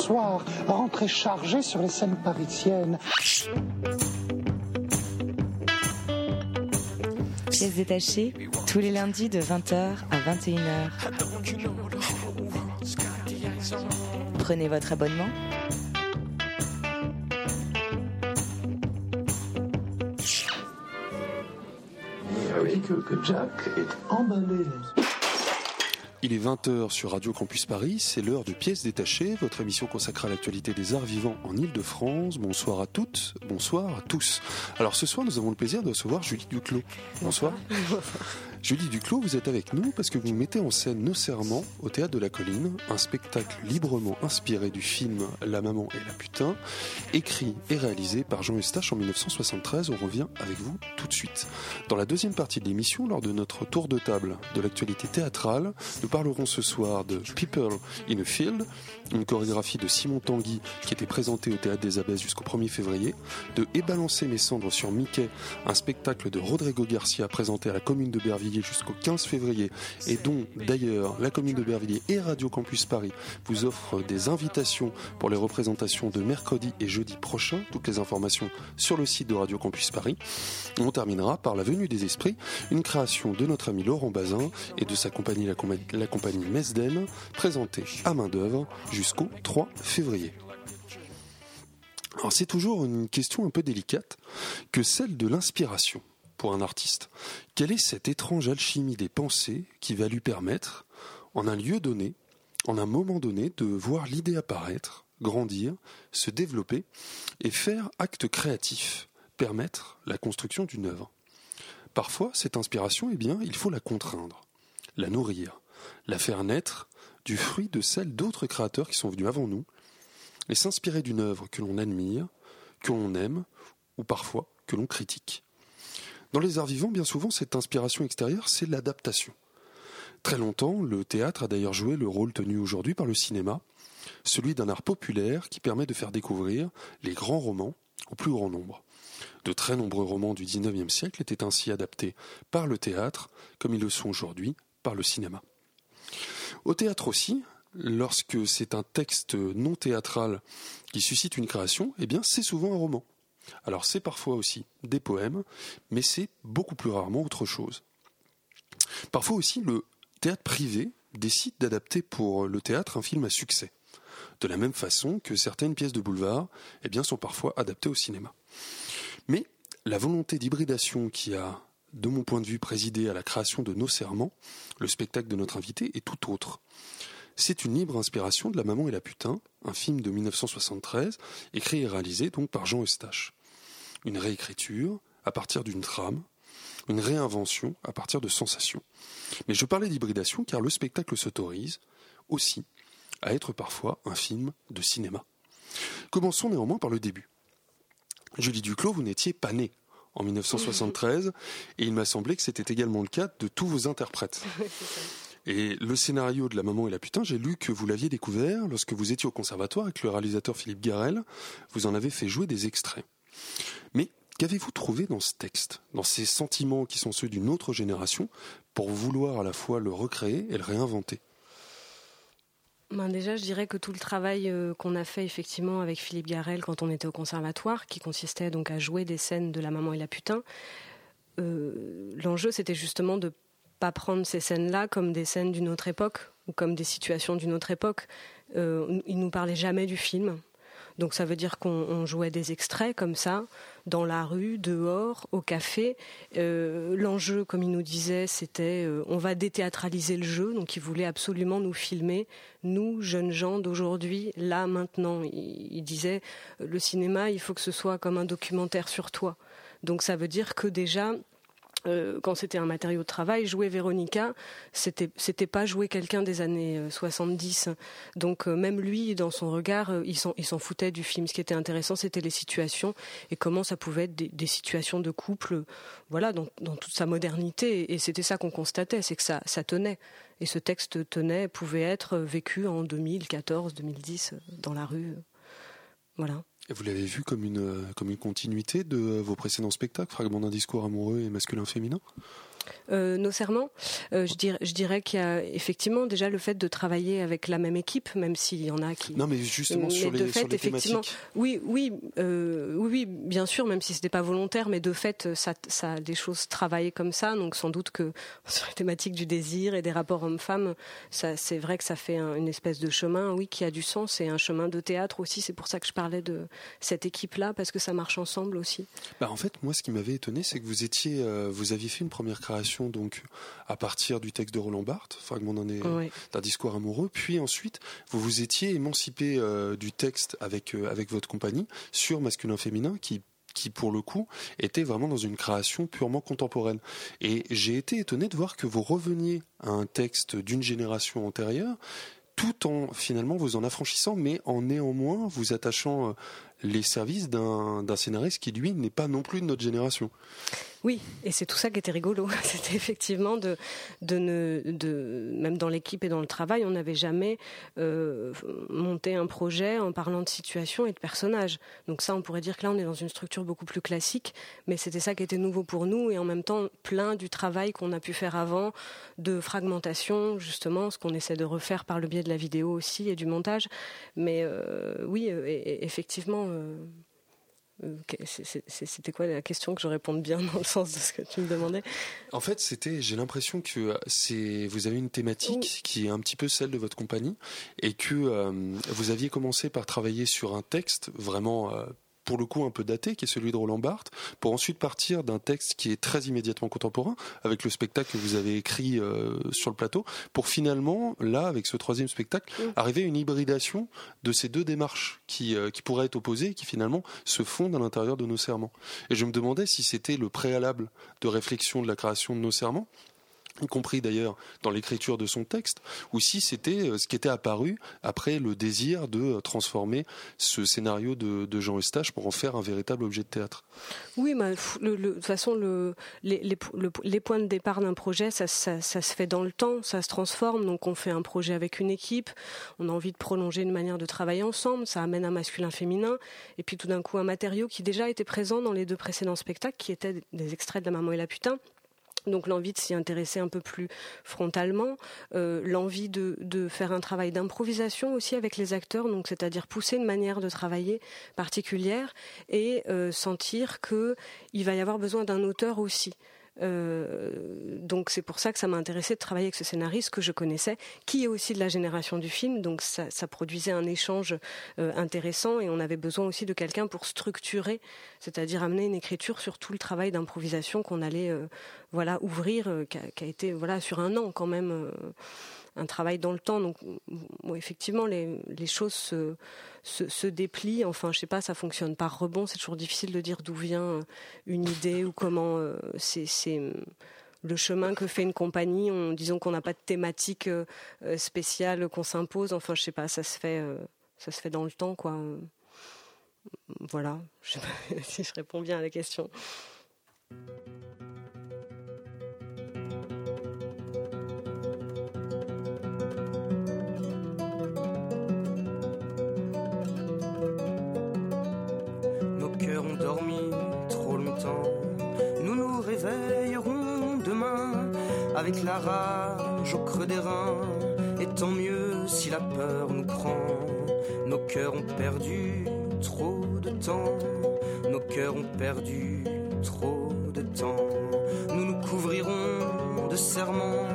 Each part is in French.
soir, rentré chargé sur les scènes parisiennes. Pièces détachées, tous les lundis de 20h à 21h. Prenez votre abonnement. Ah oui, que, que Jack est emballé. Il est 20h sur Radio Campus Paris, c'est l'heure de Pièces détachées, votre émission consacrée à l'actualité des arts vivants en Ile-de-France. Bonsoir à toutes, bonsoir à tous. Alors ce soir, nous avons le plaisir de recevoir Julie Duclos. Bonsoir. Julie Duclos, vous êtes avec nous parce que vous mettez en scène Nos Serments au Théâtre de la Colline, un spectacle librement inspiré du film La Maman et la Putain, écrit et réalisé par Jean Eustache en 1973. On revient avec vous tout de suite. Dans la deuxième partie de l'émission, lors de notre tour de table de l'actualité théâtrale, nous parlerons ce soir de People in a Field, une chorégraphie de Simon Tanguy qui était présentée au Théâtre des Abbesses jusqu'au 1er février, de Et balancer mes cendres sur Mickey, un spectacle de Rodrigo Garcia présenté à la commune de Bervilliers jusqu'au 15 février et dont d'ailleurs la commune de Bervilliers et Radio Campus Paris vous offrent des invitations pour les représentations de mercredi et jeudi prochain. Toutes les informations sur le site de Radio Campus Paris. On terminera par La Venue des Esprits, une création de notre ami Laurent Bazin et de sa compagnie, la, com- la compagnie Mesden, présentée à main d'œuvre jusqu'au 3 février. C'est toujours une question un peu délicate que celle de l'inspiration pour un artiste. Quelle est cette étrange alchimie des pensées qui va lui permettre, en un lieu donné, en un moment donné, de voir l'idée apparaître, grandir, se développer et faire acte créatif, permettre la construction d'une œuvre? Parfois, cette inspiration, eh bien, il faut la contraindre, la nourrir, la faire naître du fruit de celle d'autres créateurs qui sont venus avant nous, et s'inspirer d'une œuvre que l'on admire, que l'on aime, ou parfois que l'on critique. Dans les arts vivants, bien souvent, cette inspiration extérieure, c'est l'adaptation. Très longtemps, le théâtre a d'ailleurs joué le rôle tenu aujourd'hui par le cinéma, celui d'un art populaire qui permet de faire découvrir les grands romans au plus grand nombre. De très nombreux romans du XIXe siècle étaient ainsi adaptés par le théâtre, comme ils le sont aujourd'hui par le cinéma. Au théâtre aussi, lorsque c'est un texte non théâtral qui suscite une création, eh bien c'est souvent un roman. Alors c'est parfois aussi des poèmes, mais c'est beaucoup plus rarement autre chose. Parfois aussi le théâtre privé décide d'adapter pour le théâtre un film à succès. De la même façon que certaines pièces de boulevard eh bien, sont parfois adaptées au cinéma. Mais la volonté d'hybridation qui a, de mon point de vue, présidé à la création de Nos Serments, le spectacle de notre invité, est tout autre. C'est une libre inspiration de La Maman et la Putain, un film de 1973, écrit et réalisé donc par Jean Eustache. Une réécriture à partir d'une trame, une réinvention à partir de sensations. Mais je parlais d'hybridation car le spectacle s'autorise aussi à être parfois un film de cinéma. Commençons néanmoins par le début. Julie Duclos, vous n'étiez pas née en 1973 et il m'a semblé que c'était également le cas de tous vos interprètes. Et le scénario de La Maman et la Putain, j'ai lu que vous l'aviez découvert lorsque vous étiez au conservatoire avec le réalisateur Philippe Garel. Vous en avez fait jouer des extraits. Mais qu'avez-vous trouvé dans ce texte, dans ces sentiments qui sont ceux d'une autre génération, pour vouloir à la fois le recréer et le réinventer? Ben déjà, je dirais que tout le travail euh, qu'on a fait effectivement avec Philippe Garel quand on était au conservatoire, qui consistait donc à jouer des scènes de La Maman et la Putain, euh, l'enjeu c'était justement de pas prendre ces scènes-là comme des scènes d'une autre époque ou comme des situations d'une autre époque. Euh, il nous parlait jamais du film. Donc ça veut dire qu'on on jouait des extraits comme ça, dans la rue, dehors, au café. Euh, L'enjeu, comme il nous disait, c'était euh, on va déthéâtraliser le jeu. Donc il voulait absolument nous filmer, nous, jeunes gens d'aujourd'hui, là, maintenant. Il, il disait le cinéma, il faut que ce soit comme un documentaire sur toi. Donc ça veut dire que déjà, euh, quand c'était un matériau de travail, jouer Véronica, c'était c'était pas jouer quelqu'un des années euh, 70. Donc euh, même lui, dans son regard, euh, il s'en il s'en foutait du film. Ce qui était intéressant, c'était les situations et comment ça pouvait être des, situations de couple, voilà, dans, dans toute sa modernité. Et c'était ça qu'on constatait, c'est que ça ça tenait. Et ce texte tenait, pouvait être vécu en 2014, 2010 euh, dans la rue, euh, voilà. Vous l'avez vu comme une, comme une continuité de vos précédents spectacles, Fragments d'un discours amoureux et masculin-féminin? Euh, nos serments, euh, je dirais, je dirais qu'il y a effectivement déjà le fait de travailler avec la même équipe, même s'il y en a qui. Non, mais justement sur, les, fait, thématiques. Oui, oui, euh, oui, bien sûr, même si c'était pas volontaire, mais de fait, ça, ça des choses travaillées comme ça. Donc sans doute que sur les thématiques du désir et des rapports hommes-femmes, ça, c'est vrai que ça fait une espèce de chemin, oui, qui a du sens et un chemin de théâtre aussi. C'est pour ça que je parlais de cette équipe-là parce que ça marche ensemble aussi. Bah, en fait, moi, ce qui m'avait étonné, c'est que vous étiez, vous aviez fait une première création donc à partir du texte de Roland Barthes, fragment d'un discours amoureux, puis ensuite vous vous étiez émancipé euh, du texte avec euh, avec votre compagnie sur masculin-féminin qui qui pour le coup était vraiment dans une création purement contemporaine. Et j'ai été étonné de voir que vous reveniez à un texte d'une génération antérieure, tout en finalement vous en affranchissant, mais en néanmoins vous attachant euh, les services d'un scénariste qui lui n'est pas non plus de notre génération. Oui, et c'est tout ça qui était rigolo. C'était effectivement de, de, ne, de, même dans l'équipe et dans le travail, on n'avait jamais euh, monté un projet en parlant de situation et de personnages. Donc ça, on pourrait dire que là, on est dans une structure beaucoup plus classique, mais c'était ça qui était nouveau pour nous et en même temps plein du travail qu'on a pu faire avant, de fragmentation, justement, ce qu'on essaie de refaire par le biais de la vidéo aussi et du montage. Mais euh, oui, euh, effectivement. Euh, c'était quoi la question que je réponde bien dans le sens de ce que tu me demandais? En fait, c'était, j'ai l'impression que euh, c'est, vous avez une thématique qui est un petit peu celle de votre compagnie et que euh, vous aviez commencé par travailler sur un texte vraiment pour le coup un peu daté, qui est celui de Roland Barthes, pour ensuite partir d'un texte qui est très immédiatement contemporain, avec le spectacle que vous avez écrit euh, sur le plateau, pour finalement, là, avec ce troisième spectacle, arriver à une hybridation de ces deux démarches qui, euh, qui pourraient être opposées et qui finalement se fondent à l'intérieur de nos serments. Et je me demandais si c'était le préalable de réflexion de la création de nos serments, y compris d'ailleurs dans l'écriture de son texte, ou si c'était euh, ce qui était apparu après le désir de euh, transformer ce scénario de, Jean Eustache pour en faire un véritable objet de théâtre. Oui, mais de toute façon, le, les, points de départ d'un projet, ça, se fait dans le temps, ça se transforme. Donc on fait un projet avec une équipe, on a envie de prolonger une manière de travailler ensemble, ça amène un masculin-féminin, et puis tout d'un coup un matériau qui déjà était présent dans les deux précédents spectacles, qui étaient des extraits de La Maman et la Putain donc l'envie de s'y intéresser un peu plus frontalement, euh, l'envie de, faire un travail d'improvisation aussi avec les acteurs, c'est-à-dire pousser une manière de travailler particulière et euh, sentir qu'il va y avoir besoin d'un auteur aussi. Euh, donc c'est pour ça que ça m'a intéressé de travailler avec ce scénariste que je connaissais, qui est aussi de la génération du film. Donc ça, produisait un échange euh, intéressant et on avait besoin aussi de quelqu'un pour structurer, c'est-à-dire amener une écriture sur tout le travail d'improvisation qu'on allait euh, voilà ouvrir, qui a, été voilà sur un an quand même un travail dans le temps. Donc, effectivement, les, choses se, déplient. Enfin, je sais pas, ça fonctionne par rebond. C'est toujours difficile de dire d'où vient euh, une idée ou comment euh, c'est euh, le chemin que fait une compagnie. On, disons qu'on n'a pas de thématique spéciale qu'on s'impose. Enfin, je sais pas, ça se fait, ça se fait dans le temps, quoi. Voilà. Je sais pas si je réponds bien à la question. Avec la rage au creux des reins. Et tant mieux si la peur nous prend. Nos cœurs ont perdu trop de temps. Nos cœurs ont perdu trop de temps. Nous nous couvrirons de serments.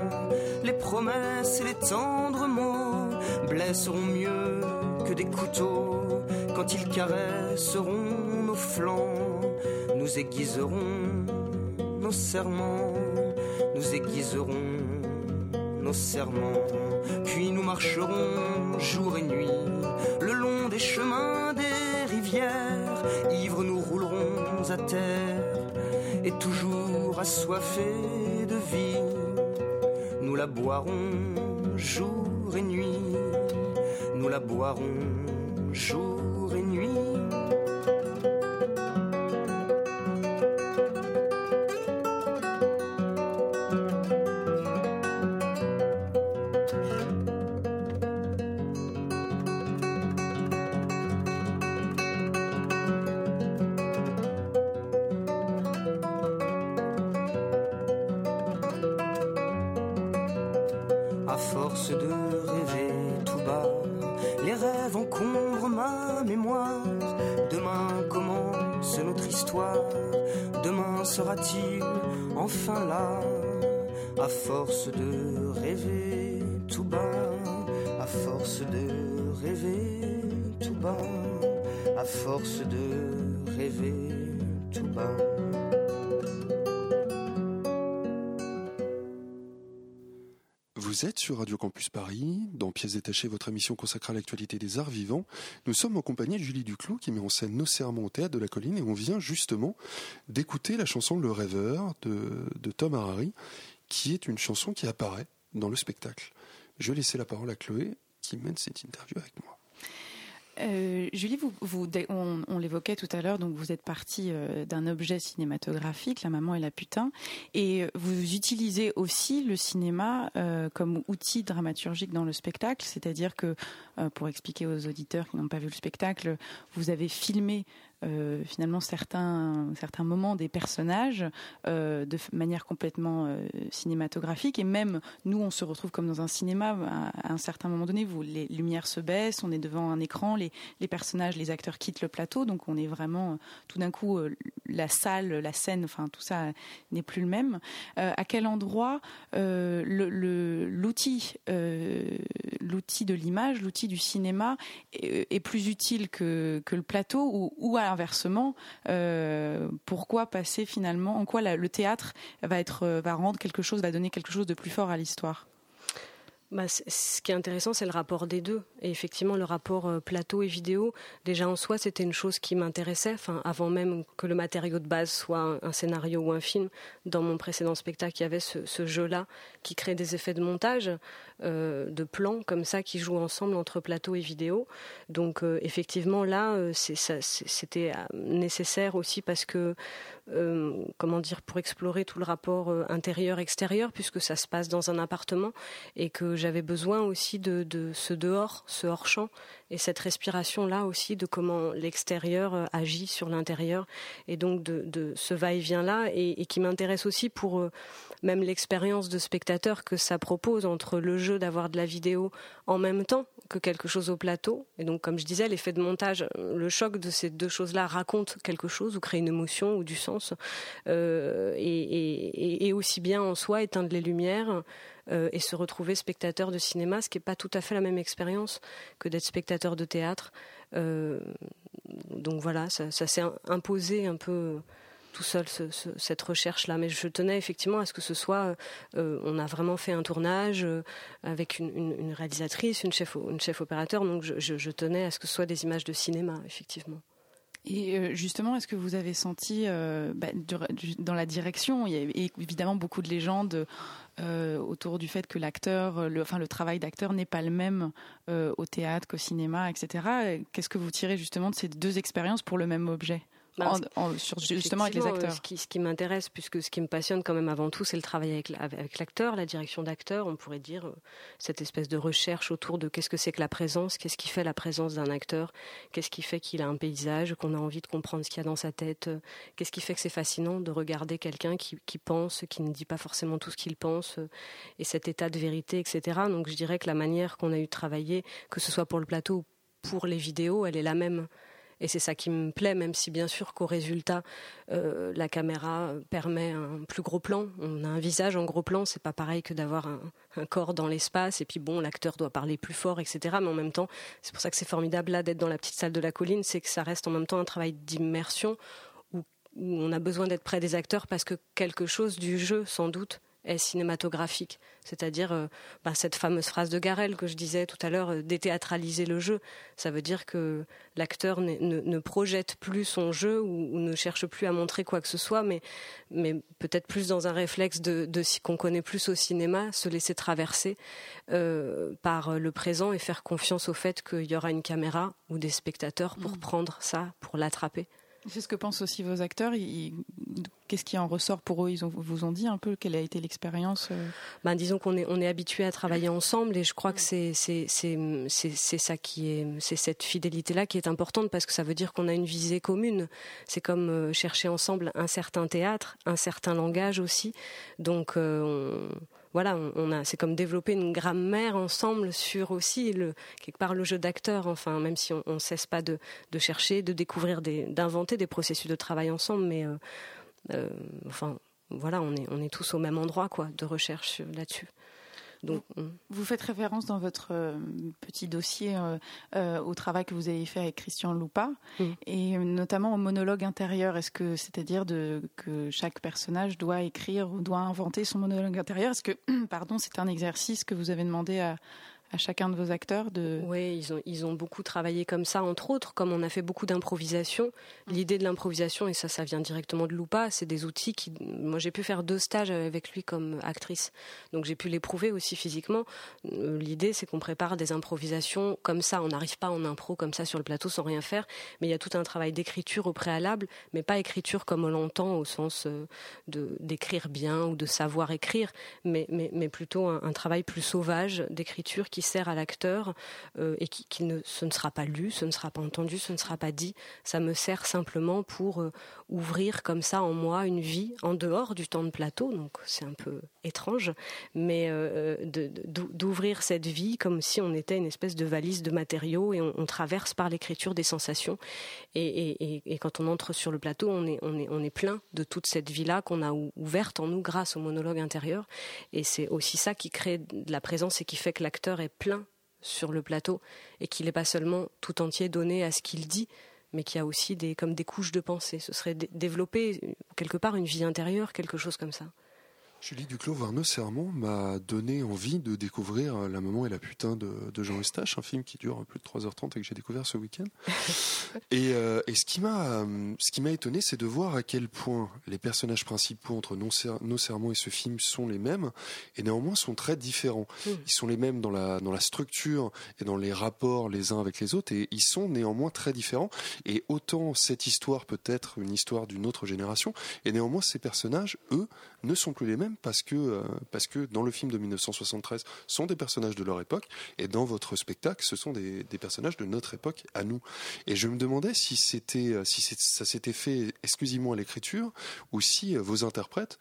Les promesses et les tendres mots blesseront mieux que des couteaux quand ils caresseront nos flancs. Nous aiguiserons nos serments nous aiguiserons nos serments, puis nous marcherons jour et nuit le long des chemins des rivières, ivres nous roulerons à terre et toujours assoiffés de vie, nous la boirons jour et nuit, nous la boirons jour Vous êtes sur Radio Campus Paris, dans Pièces détachées, votre émission consacrée à l'actualité des arts vivants. Nous sommes en compagnie de Julie Duclos qui met en scène Nos serments au théâtre de la colline et on vient justement d'écouter la chanson Le Rêveur de, de Tom Harari, qui est une chanson qui apparaît dans le spectacle. Je vais laisser la parole à Chloé qui mène cette interview avec moi. Euh, Julie, on, l'évoquait tout à l'heure, donc vous êtes partie euh, d'un objet cinématographique, La maman et la putain, et vous utilisez aussi le cinéma euh, comme outil dramaturgique dans le spectacle, c'est-à-dire que, euh, pour expliquer aux auditeurs qui n'ont pas vu le spectacle, vous avez filmé euh, finalement certains, certains moments des personnages euh, de manière complètement euh, cinématographique. Et même nous, on se retrouve comme dans un cinéma. À, un certain moment donné, vous, les lumières se baissent, on est devant un écran, les, les personnages, les acteurs quittent le plateau. Donc on est vraiment, tout d'un coup, la salle, la scène, enfin tout ça n'est plus le même. à quel endroit l'outil l'outil de l'image, l'outil du cinéma est, est, plus utile que, que le plateau ou, ou à inversement, euh, pourquoi passer finalement, en quoi le théâtre va être, va rendre quelque chose, va donner quelque chose de plus fort à l'histoire? Bah, ce qui est intéressant, c'est le rapport des deux. Et effectivement, le rapport euh, plateau et vidéo, déjà en soi, c'était une chose qui m'intéressait. Avant même que le matériau de base soit un, scénario ou un film, dans mon précédent spectacle, il y avait ce, jeu-là qui crée des effets de montage, euh, de plans comme ça qui jouent ensemble entre plateau et vidéo. Donc, euh, effectivement, là, c'était nécessaire aussi parce que, comment dire, pour explorer tout le rapport intérieur-extérieur, puisque ça se passe dans un appartement et que j'avais besoin aussi de, ce dehors, ce hors-champ et cette respiration-là aussi de comment l'extérieur agit sur l'intérieur et donc de, ce va-et-vient-là et, et, qui m'intéresse aussi pour euh, même l'expérience de spectateur que ça propose entre le jeu d'avoir de la vidéo en même temps que quelque chose au plateau. Et donc, comme je disais, l'effet de montage, le choc de ces deux choses-là raconte quelque chose ou crée une émotion ou du sens. Euh, et, aussi bien en soi éteindre les lumières euh, et se retrouver spectateur de cinéma, ce qui n'est pas tout à fait la même expérience que d'être spectateur de théâtre. Euh, donc voilà, ça s'est imposé un peu tout seul ce, ce, cette recherche là mais je tenais effectivement à ce que ce soit euh, on a vraiment fait un tournage euh, avec une, réalisatrice une chef une chef opérateur. Donc je, tenais à ce que ce soit des images de cinéma effectivement. Et euh, justement, est-ce que vous avez senti euh, bah, dans la direction, il y a évidemment beaucoup de légendes euh, autour du fait que l'acteur, le, enfin le travail d'acteur n'est pas le même euh, au théâtre qu'au cinéma, etc. Qu'est-ce que vous tirez justement de ces deux expériences pour le même objet? Bah, en, en, sur, justement avec les acteurs. Ce qui, ce qui m'intéresse, puisque ce qui me passionne quand même avant tout, c'est le travail avec, avec l'acteur, la direction d'acteur. On pourrait dire euh, cette espèce de recherche autour de qu'est-ce que c'est que la présence, qu'est-ce qui fait la présence d'un acteur, qu'est-ce qui fait qu'il a un paysage, qu'on a envie de comprendre ce qu'il y a dans sa tête, euh, qu'est-ce qui fait que c'est fascinant de regarder quelqu'un qui, qui pense, qui ne dit pas forcément tout ce qu'il pense, euh, et cet état de vérité, etc. Donc je dirais que la manière qu'on a eu de travailler, que ce soit pour le plateau ou pour les vidéos, elle est la même. Et c'est ça qui me plaît, même si bien sûr qu'au résultat, euh, la caméra permet un plus gros plan. On a un visage en gros plan, c'est pas pareil que d'avoir un, corps dans l'espace. Et puis bon, l'acteur doit parler plus fort, etc. Mais en même temps, c'est pour ça que c'est formidable là d'être dans la petite salle de la colline, c'est que ça reste en même temps un travail d'immersion où on a besoin d'être près des acteurs parce que quelque chose du jeu, sans doute, est cinématographique, c'est-à-dire euh, bah, cette fameuse phrase de Garel que je disais tout à l'heure, euh, déthéâtraliser le jeu. Ça veut dire que l'acteur ne, ne, projette plus son jeu ou, ou, ne cherche plus à montrer quoi que ce soit, mais, mais peut-être plus dans un réflexe de, de qu'on connaît plus au cinéma, se laisser traverser euh, par le présent et faire confiance au fait qu'il y aura une caméra ou des spectateurs pour mmh. prendre ça, pour l'attraper. C'est ce que pensent aussi vos acteurs. Qu'est-ce qui en ressort pour eux? Ils vous ont dit un peu quelle a été l'expérience euh? Ben, Disons qu'on est, habitué à travailler ensemble et je crois que c'est, ça qui est, c'est cette fidélité-là qui est importante parce que ça veut dire qu'on a une visée commune. C'est comme euh, chercher ensemble un certain théâtre, un certain langage aussi. Donc, euh, voilà, on, a, c'est comme développer une grammaire ensemble sur aussi le quelque part le jeu d'acteur. Enfin, même si on, ne cesse pas de, chercher, de découvrir, d'inventer des processus de travail ensemble, mais enfin, voilà, on est on est tous au même endroit, quoi, de recherche là-dessus. Vous faites référence dans votre euh, petit dossier euh, euh, au travail que vous avez fait avec Christian Loupa mm. et notamment au monologue intérieur. Est-ce que, c'est-à-dire que chaque personnage doit écrire ou doit inventer son monologue intérieur? Est-ce que, pardon, c'est un exercice que vous avez demandé à, à chacun de vos acteurs de... Oui, ils ont, ils ont beaucoup travaillé comme ça, entre autres, comme on a fait beaucoup d'improvisation. L'idée de l'improvisation, et ça, ça vient directement de Loupa, c'est des outils qui... Moi, j'ai pu faire deux stages avec lui comme actrice, donc j'ai pu l'éprouver aussi physiquement. Euh, l'idée, c'est qu'on prépare des improvisations comme ça. On n'arrive pas en impro comme ça sur le plateau sans rien faire, mais il y a tout un travail d'écriture au préalable, mais pas écriture comme on l'entend au sens euh, de d'écrire bien ou de savoir écrire, mais, mais, mais plutôt un, un travail plus sauvage d'écriture qui sert à l'acteur euh, et qui, ne, ce ne sera pas lu, ce ne sera pas entendu, ce ne sera pas dit. Ça me sert simplement pour euh, ouvrir comme ça en moi une vie en dehors du temps de plateau. Donc c'est un peu étrange, mais euh, d'ouvrir cette vie comme si on était une espèce de valise de matériaux et on, traverse par l'écriture des sensations. Et, quand on entre sur le plateau, on est, on est, on est plein de toute cette vie-là qu'on a ouverte en nous grâce au monologue intérieur. Et c'est aussi ça qui crée de la présence et qui fait que l'acteur est plein sur le plateau et qu'il n'est pas seulement tout entier donné à ce qu'il dit, mais qu'il y a aussi des, comme des couches de pensée. Ce serait développer quelque part une vie intérieure, quelque chose comme ça. Julie Duclos, Varneux Sermon m'a donné envie de découvrir La maman et la putain de, Jean Eustache, un film qui dure plus de 3h30 et que j'ai découvert ce week-end. Euh, et, ce qui m'a ce qui m'a étonné, c'est de voir à quel point les personnages principaux entre Nos, Sermons et ce film sont les mêmes et néanmoins sont très différents. Hmm. Ils sont les mêmes dans la, dans la structure et dans les rapports les uns avec les autres et ils sont néanmoins très différents. Et autant cette histoire peut être une histoire d'une autre génération et néanmoins ces personnages, eux, ne sont plus les mêmes parce que, euh, dans le film de 1973, sont des personnages de leur époque, et dans votre spectacle, ce sont des, des personnages de notre époque à nous. Et je me demandais si euh, si ça s'était fait exclusivement à l'écriture, ou si euh, vos interprètes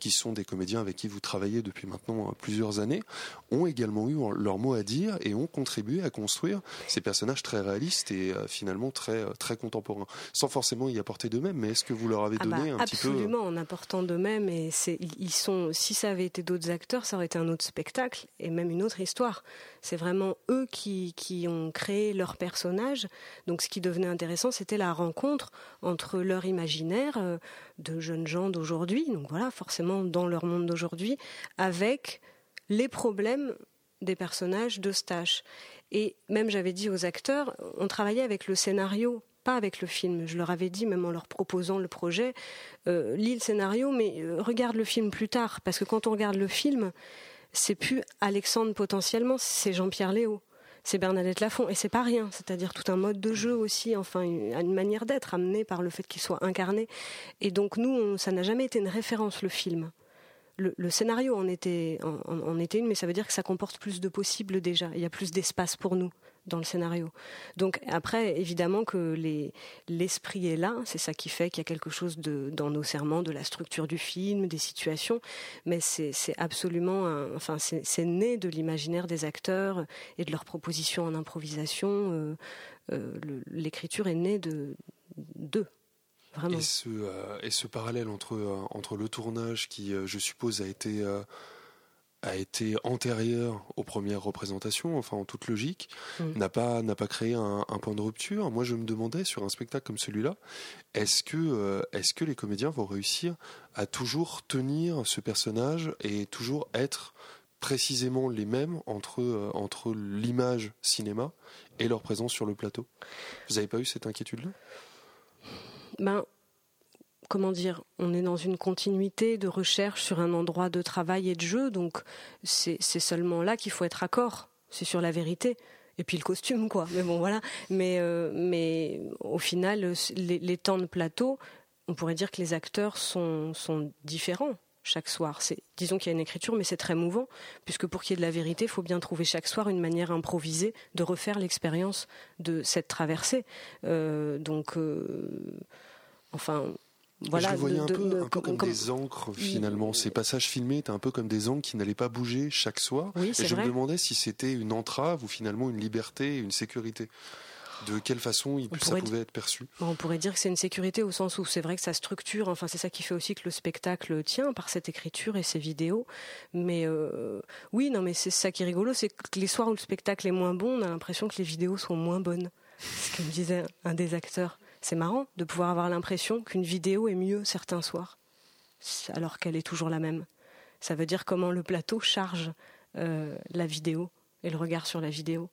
qui sont des comédiens avec qui vous travaillez depuis maintenant plusieurs années, ont également eu leur mot à dire et ont contribué à construire ces personnages très réalistes et euh, finalement très euh, très contemporains, sans forcément y apporter d'eux-mêmes. Mais est-ce que vous leur avez ah donné bah, un petit peu Absolument, en apportant d'eux-mêmes. Et ils sont, si ça avait été d'autres acteurs, ça aurait été un autre spectacle et même une autre histoire. C'est vraiment eux qui, qui ont créé leur personnage. Donc, ce qui devenait intéressant, c'était la rencontre entre leur imaginaire euh, de jeunes gens d'aujourd'hui. Donc voilà, forcément dans leur monde d'aujourd'hui, avec les problèmes des personnages de Stache. Et même j'avais dit aux acteurs, on travaillait avec le scénario, pas avec le film. Je leur avais dit, même en leur proposant le projet, euh, lis le scénario, mais euh, regarde le film plus tard. Parce que quand on regarde le film, c'est plus Alexandre potentiellement, c'est Jean-Pierre Léo. C'est Bernadette Lafont et c'est pas rien, c'est-à-dire tout un mode de jeu aussi, enfin une, manière d'être amenée par le fait qu'il soit incarné. Et donc nous, ça n'a jamais été une référence le film le, scénario en était, en, était une, mais ça veut dire que ça comporte plus de possibles déjà. Il y a plus d'espace pour nous dans le scénario. Donc après, évidemment que l'esprit est là, c'est ça qui fait qu'il y a quelque chose de, dans nos serments, de la structure du film, des situations, mais c'est absolument, enfin c'est né de l'imaginaire des acteurs et de leurs propositions en improvisation. Euh, euh, l'écriture est née de d'eux. Et ce, euh, et ce parallèle entre, le tournage qui, je suppose, a été, a été antérieur aux premières représentations, enfin en toute logique, mm. n'a pas, n'a pas créé un, point de rupture. Moi, je me demandais sur un spectacle comme celui-là, est-ce que, est-ce que les comédiens vont réussir à toujours tenir ce personnage et toujours être précisément les mêmes entre, entre l'image cinéma et leur présence sur le plateau? Vous n'avez pas eu cette inquiétude-là? Ben, comment dire, on est dans une continuité de recherche sur un endroit de travail et de jeu, donc c'est seulement là qu'il faut être accord. C'est sur la vérité. Et puis le costume, quoi. Mais bon, voilà. Mais, euh, mais au final, les, temps de plateau, on pourrait dire que les acteurs sont, différents chaque soir. Disons qu'il y a une écriture, mais c'est très mouvant, puisque pour qu'il y ait de la vérité, il faut bien trouver chaque soir une manière improvisée de refaire l'expérience de cette traversée. Euh, donc, euh, enfin, voilà, je le voyais de- un peu, de- un peu comme, comme- des encres finalement. Ces passages filmés étaient un peu comme des encres qui n'allaient pas bouger chaque soir. Oui, Et je vrai. me demandais si c'était une entrave ou finalement une liberté, une sécurité. De quelle façon il- ça pouvait être perçu? On pourrait dire que c'est une sécurité au sens où c'est vrai que ça structure, enfin c'est ça qui fait aussi que le spectacle tient par cette écriture et ces vidéos. Mais euh, oui, non, mais c'est ça qui est rigolo, c'est que les soirs où le spectacle est moins bon, on a l'impression que les vidéos sont moins bonnes. C'est ce que me disait un des acteurs. C'est marrant de pouvoir avoir l'impression qu'une vidéo est mieux certains soirs, alors qu'elle est toujours la même. Ça veut dire comment le plateau charge euh, la vidéo et le regard sur la vidéo.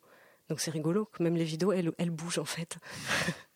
Donc c'est rigolo que même les vidéos, elles, elles bougent en fait.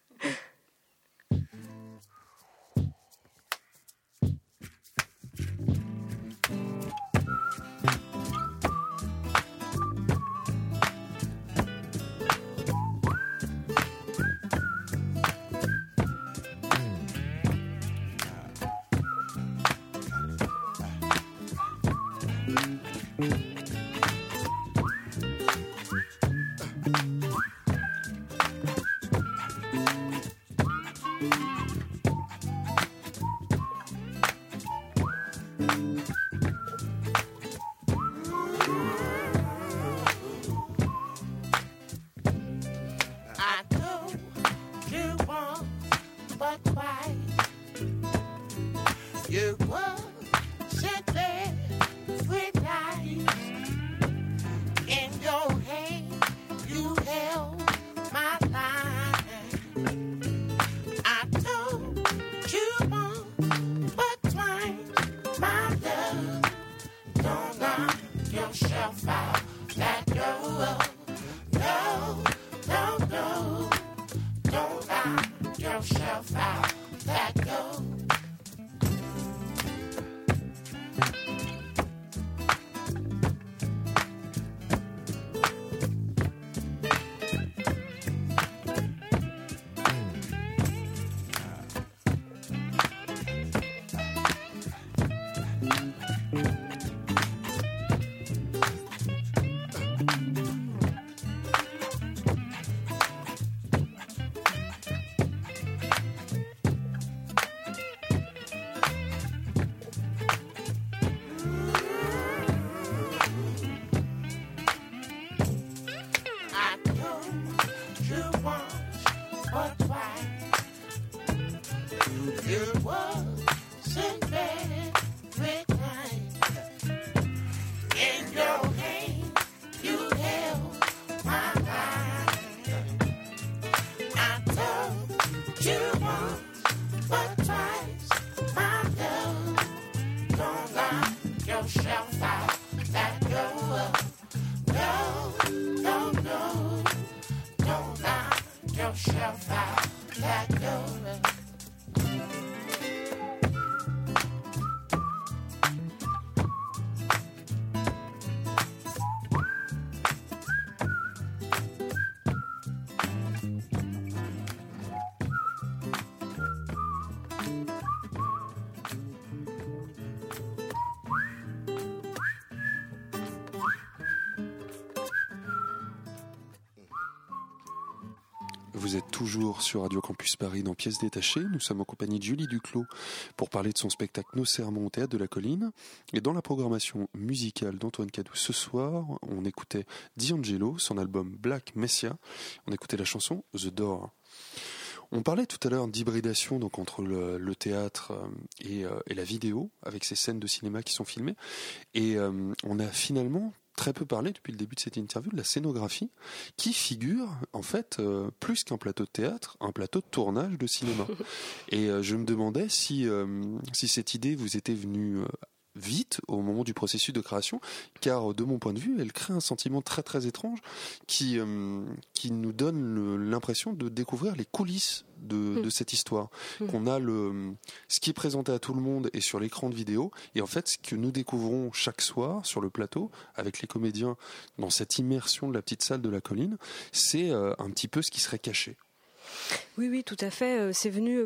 toujours sur Radio Campus Paris dans Pièces détachées. Nous sommes en compagnie de Julie Duclos pour parler de son spectacle Nos serments au théâtre de la colline. Et dans la programmation musicale d'Antoine Cadou ce soir, on écoutait D'Angelo, son album Black Messiah. On écoutait la chanson The Door. On parlait tout à l'heure d'hybridation donc entre le, théâtre euh, et, euh, et la vidéo avec ces scènes de cinéma qui sont filmées et euh, on a finalement très peu parlé depuis le début de cette interview de la scénographie qui figure en fait euh, plus qu'un plateau de théâtre, un plateau de tournage de cinéma. et euh, je me demandais si euh, si cette idée vous était venue vite au moment du processus de création, car de mon point de vue, elle crée un sentiment très très étrange qui euh, qui nous donne l'impression de découvrir les coulisses de, de cette histoire. Mm. Qu'on a le ce qui est présenté à tout le monde et sur l'écran de vidéo, et en fait ce que nous découvrons chaque soir sur le plateau avec les comédiens dans cette immersion de la petite salle de la colline, c'est euh, un petit peu ce qui serait caché. Oui, oui, tout à fait. Euh, C'est venu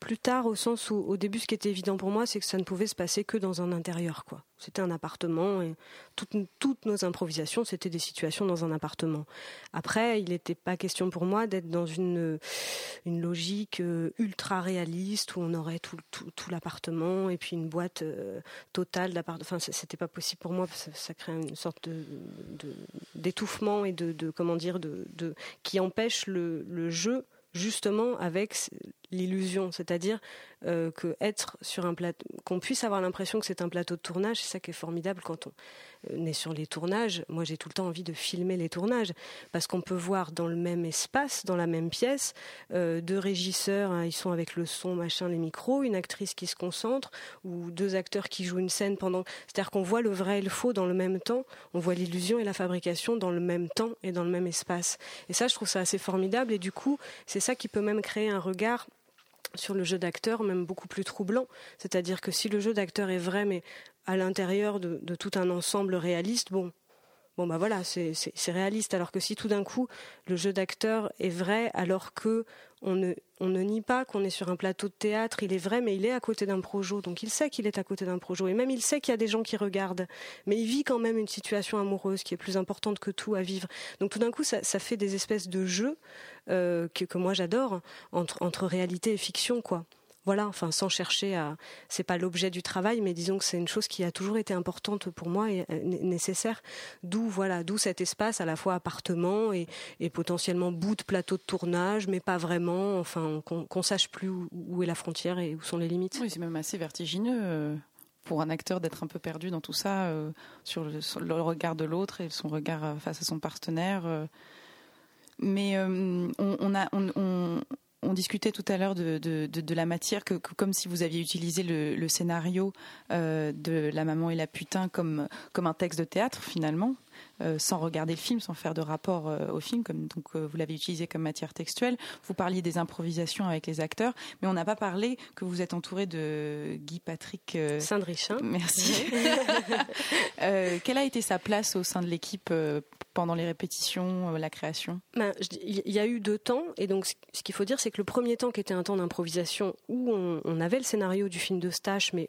plus tard au sens où au début ce qui était évident pour moi c'est que ça ne pouvait se passer que dans un intérieur. C'était un appartement et toutes, nos improvisations c'était des situations dans un appartement. Après il n'était pas question pour moi d'être dans une logique euh, ultra réaliste où on aurait tout, l'appartement et puis une boîte euh, totale d'appartement. Enfin c'était pas possible pour moi parce que ça, crée une sorte d'étouffement et de, comment dire qui empêche le, jeu justement avec l'illusion, c'est-à-dire euh, que être sur un plateau, qu'on puisse avoir l'impression que c'est un plateau de tournage, c'est ça qui est formidable quand on euh, est sur les tournages. Moi, j'ai tout le temps envie de filmer les tournages parce qu'on peut voir dans le même espace, dans la même pièce, euh, deux régisseurs, hein, ils sont avec le son, machin, les micros, une actrice qui se concentre ou deux acteurs qui jouent une scène pendant. C'est-à-dire qu'on voit le vrai et le faux dans le même temps, on voit l'illusion et la fabrication dans le même temps et dans le même espace. Et ça, je trouve ça assez formidable et du coup, c'est ça qui peut même créer un regard sur le jeu d'acteur, même beaucoup plus troublant. C'est-à-dire que si le jeu d'acteur est vrai, mais à l'intérieur de, tout un ensemble réaliste, bon, bon bah voilà, c'est réaliste. Alors que si tout d'un coup le jeu d'acteur est vrai, alors que on ne, on ne nie pas qu'on est sur un plateau de théâtre, il est vrai, mais il est à côté d'un projo, donc il sait qu'il est à côté d'un projo, et même il sait qu'il y a des gens qui regardent, mais il vit quand même une situation amoureuse qui est plus importante que tout à vivre. Donc tout d'un coup, ça, fait des espèces de jeux euh, que, que moi j'adore entre, entre réalité et fiction, quoi. Voilà, enfin sans chercher à. C'est pas l'objet du travail, mais disons que c'est une chose qui a toujours été importante pour moi et euh, né- nécessaire. D'où voilà, d'où cet espace à la fois appartement et, potentiellement bout de plateau de tournage, mais pas vraiment. Enfin, qu'on qu'on sache plus où, est la frontière et où sont les limites. Oui, c'est même assez vertigineux euh, pour un acteur d'être un peu perdu dans tout ça, euh, sur, le, regard de l'autre et son regard face à son partenaire. Mais on, a, on discutait tout à l'heure de, la matière, que, comme si vous aviez utilisé le, le scénario euh, de La maman et la putain comme, comme un texte de théâtre finalement. Euh, sans regarder le film, sans faire de rapport euh, au film, comme donc euh, vous l'avez utilisé comme matière textuelle. Vous parliez des improvisations avec les acteurs, mais on n'a pas parlé que vous êtes entouré de Guy Patrick. Saint-Drichin. Merci. Quelle a été sa place au sein de l'équipe pendant les répétitions, la création? Ben, je il y a eu deux temps, et donc ce ce qu'il faut dire, c'est que le premier temps, qui était un temps d'improvisation, où on, on avait le scénario du film de Stache, mais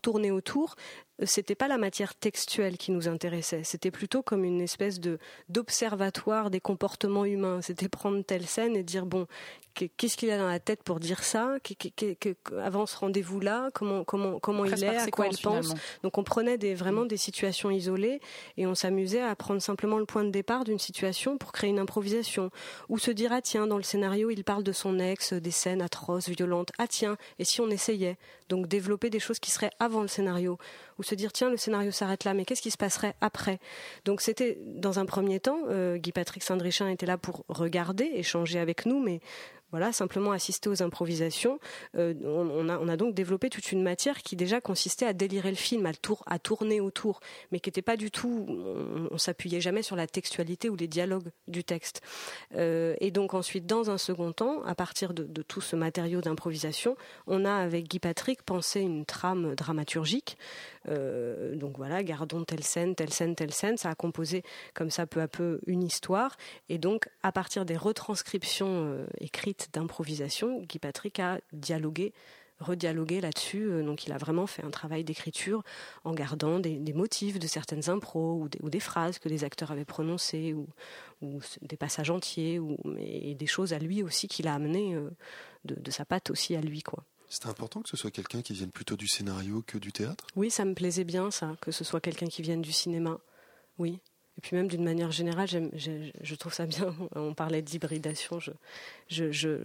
tourner autour, euh, c'était pas la matière textuelle qui nous intéressait, c'était plutôt comme une espèce de d'observatoire des comportements humains. C'était prendre telle scène et dire bon, qu'est-ce qu'il a dans la tête pour dire ça Avant ce rendez-vous-là, comment comment comment Presque il est, à quoi il pense finalement. donc on prenait des, vraiment des situations isolées et on s'amusait à prendre simplement le point de départ d'une situation pour créer une improvisation. Ou se dire, ah tiens, dans le scénario, il parle de son ex, des scènes atroces, violentes. Ah tiens, et si on essayait? Donc développer des choses qui seraient avant le scénario. Ou se dire, tiens, le scénario s'arrête là, mais qu'est-ce qui se passerait après? Donc c'était, dans un premier temps, euh, Guy-Patrick Saint-Drichin était là pour regarder, échanger avec nous, mais voilà, simplement assister aux improvisations. Euh, on, a, on a donc développé toute une matière qui déjà consistait à délirer le film, à, tour, à tourner autour, mais qui n'était pas du tout. On, on s'appuyait jamais sur la textualité ou les dialogues du texte. Euh, et donc ensuite, dans un second temps, à partir de tout ce matériau d'improvisation, on a avec Guy Patrick pensé une trame dramaturgique. Euh, donc voilà, gardons telle scène, telle scène, telle scène. Ça a composé comme ça peu à peu une histoire. Et donc, à partir des retranscriptions euh, écrites d'improvisation, Guy Patrick a dialogué redialogué là-dessus. Euh, Donc, il a vraiment fait un travail d'écriture en gardant des, motifs de certaines impros ou des, phrases que les acteurs avaient prononcées ou, des passages entiers ou et des choses à lui aussi qu'il a amené euh, de, de sa patte aussi à lui, quoi. C'est important que ce soit quelqu'un qui vienne plutôt du scénario que du théâtre? Oui, ça me plaisait bien, ça, que ce soit quelqu'un qui vienne du cinéma. Oui. Et puis même d'une manière générale, je trouve ça bien. On parlait d'hybridation. Je, je,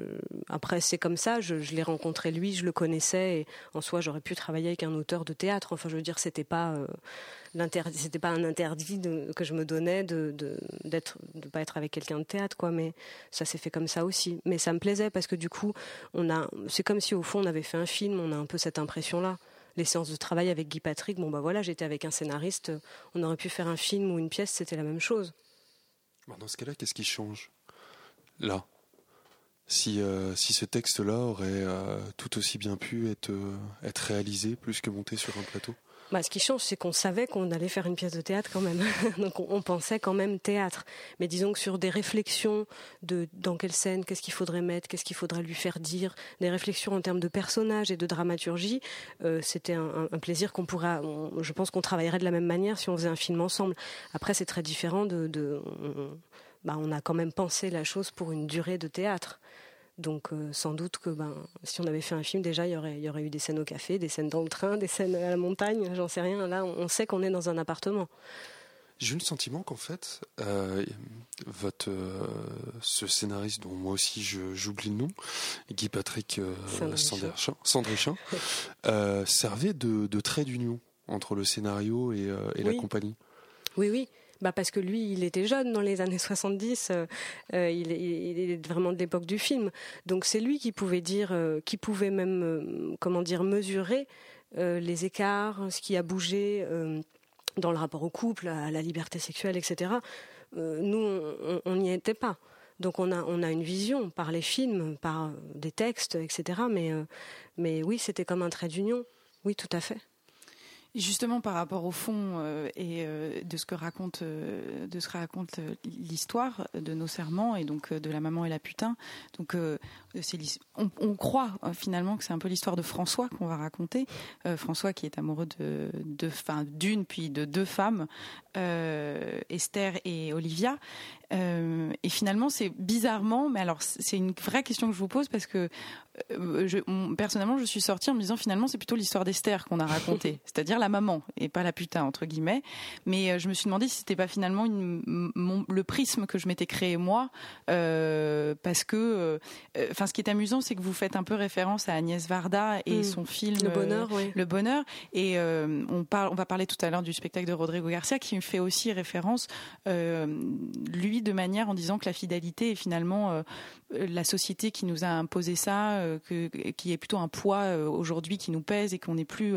après, c'est comme ça. Je, l'ai rencontré lui, je le connaissais. En soi, j'aurais pu travailler avec un auteur de théâtre. Enfin, je veux dire, c'était pas euh, pas un interdit que je me donnais de d'être de pas être avec quelqu'un de théâtre, quoi. Mais ça s'est fait comme ça aussi. Mais ça me plaisait parce que du coup, on a, c'est comme si au fond on avait fait un film. On a un peu cette impression-là les séances de travail avec Guy Patrick, bon bah voilà, j'étais avec un scénariste, on aurait pu faire un film ou une pièce, c'était la même chose. Dans ce cas-là, qu'est-ce qui change? Là si, euh, si ce texte-là aurait euh, tout aussi bien pu être, euh, être réalisé plus que monté sur un plateau? Bah, ce qui change, c'est qu'on savait qu'on allait faire une pièce de théâtre quand même. Donc on, pensait quand même théâtre. Mais disons que sur des réflexions de dans quelle scène, qu'est-ce qu'il faudrait mettre, qu'est-ce qu'il faudrait lui faire dire, des réflexions en termes de personnages et de dramaturgie, euh, c'était un, plaisir qu'on pourrait. on- je pense qu'on travaillerait de la même manière si on faisait un film ensemble. Après, c'est très différent de. bah, on a quand même pensé la chose pour une durée de théâtre. Donc euh, sans doute que ben, si on avait fait un film, déjà, il y, aurait, il y aurait eu des scènes au café, des scènes dans le train, des scènes à la montagne, j'en sais rien. Là, on sait qu'on est dans un appartement. J'ai eu le sentiment qu'en fait, euh, votre euh, ce scénariste dont moi aussi j'oublie le nom, Guy Patrick Sandrichin. Servait de, de trait d'union entre le scénario et, et la compagnie. Oui, oui. Bah parce que lui, il était jeune dans les années 70. euh, euh, il, est, vraiment de l'époque du film. Donc c'est lui qui pouvait dire, euh, qui pouvait même, comment dire, mesurer les écarts, ce qui a bougé dans le rapport au couple, à la liberté sexuelle, etc. Nous, on- n'y était pas. Donc on a, on a une vision par les films, par des textes, etc. Mais, mais oui, c'était comme un trait d'union. Oui, tout à fait. Justement, par rapport au fond euh, et euh, de ce que raconte, euh, de ce que raconte l'histoire de nos serments et donc de la maman et la putain. Donc, on, croit finalement que c'est un peu l'histoire de François qu'on va raconter. François qui est amoureux de, de, d'une puis de deux femmes, euh, Esther et Olivia. Euh, et finalement, c'est bizarrement, mais alors c'est une vraie question que je vous pose parce que euh, je, on- personnellement, je suis sortie en me disant finalement c'est plutôt l'histoire d'Esther qu'on a racontée, c'est-à-dire la maman et pas la putain entre guillemets. Mais je me suis demandé si c'était pas finalement une, m- mon- le prisme que je m'étais créé moi, parce que, enfin, ce qui est amusant, c'est que vous faites un peu référence à Agnès Varda et Mm. son film Le bonheur, oui. le bonheur. Et on, parle, on va parler tout à l'heure du spectacle de Rodrigo Garcia qui fait aussi référence, euh, lui, de manière en disant que la fidélité est finalement euh, la société qui nous a imposé ça, euh, qui est plutôt un poids aujourd'hui qui nous pèse et qu'on n'est plus.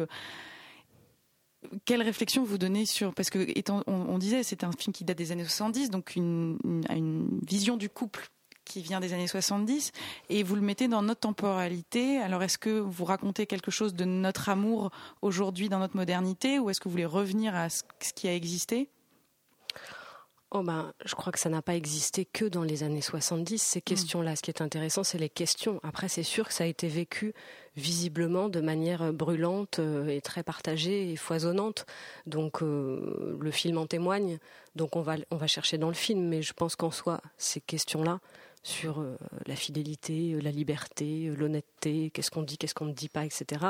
quelle réflexion vous donnez sur parce que on, disait c'est un film qui date des années 70 donc une, une vision du couple qui vient des années 70 et vous le mettez dans notre temporalité. Alors est-ce que vous racontez quelque chose de notre amour aujourd'hui dans notre modernité ou est-ce que vous voulez revenir à ce qui a existé? Oh ben, je crois que ça n'a pas existé que dans les années 70, ces questions-là. Ce qui est intéressant, c'est les questions. Après, c'est sûr que ça a été vécu visiblement de manière brûlante euh, et très partagée et foisonnante. Donc, euh, le film en témoigne. Donc, on va, on va chercher dans le film. Mais je pense qu'en soi, ces questions-là, sur euh, la fidélité, euh, la liberté, euh, l'honnêteté, qu'est-ce qu'on dit, qu'est-ce qu'on ne dit pas, etc.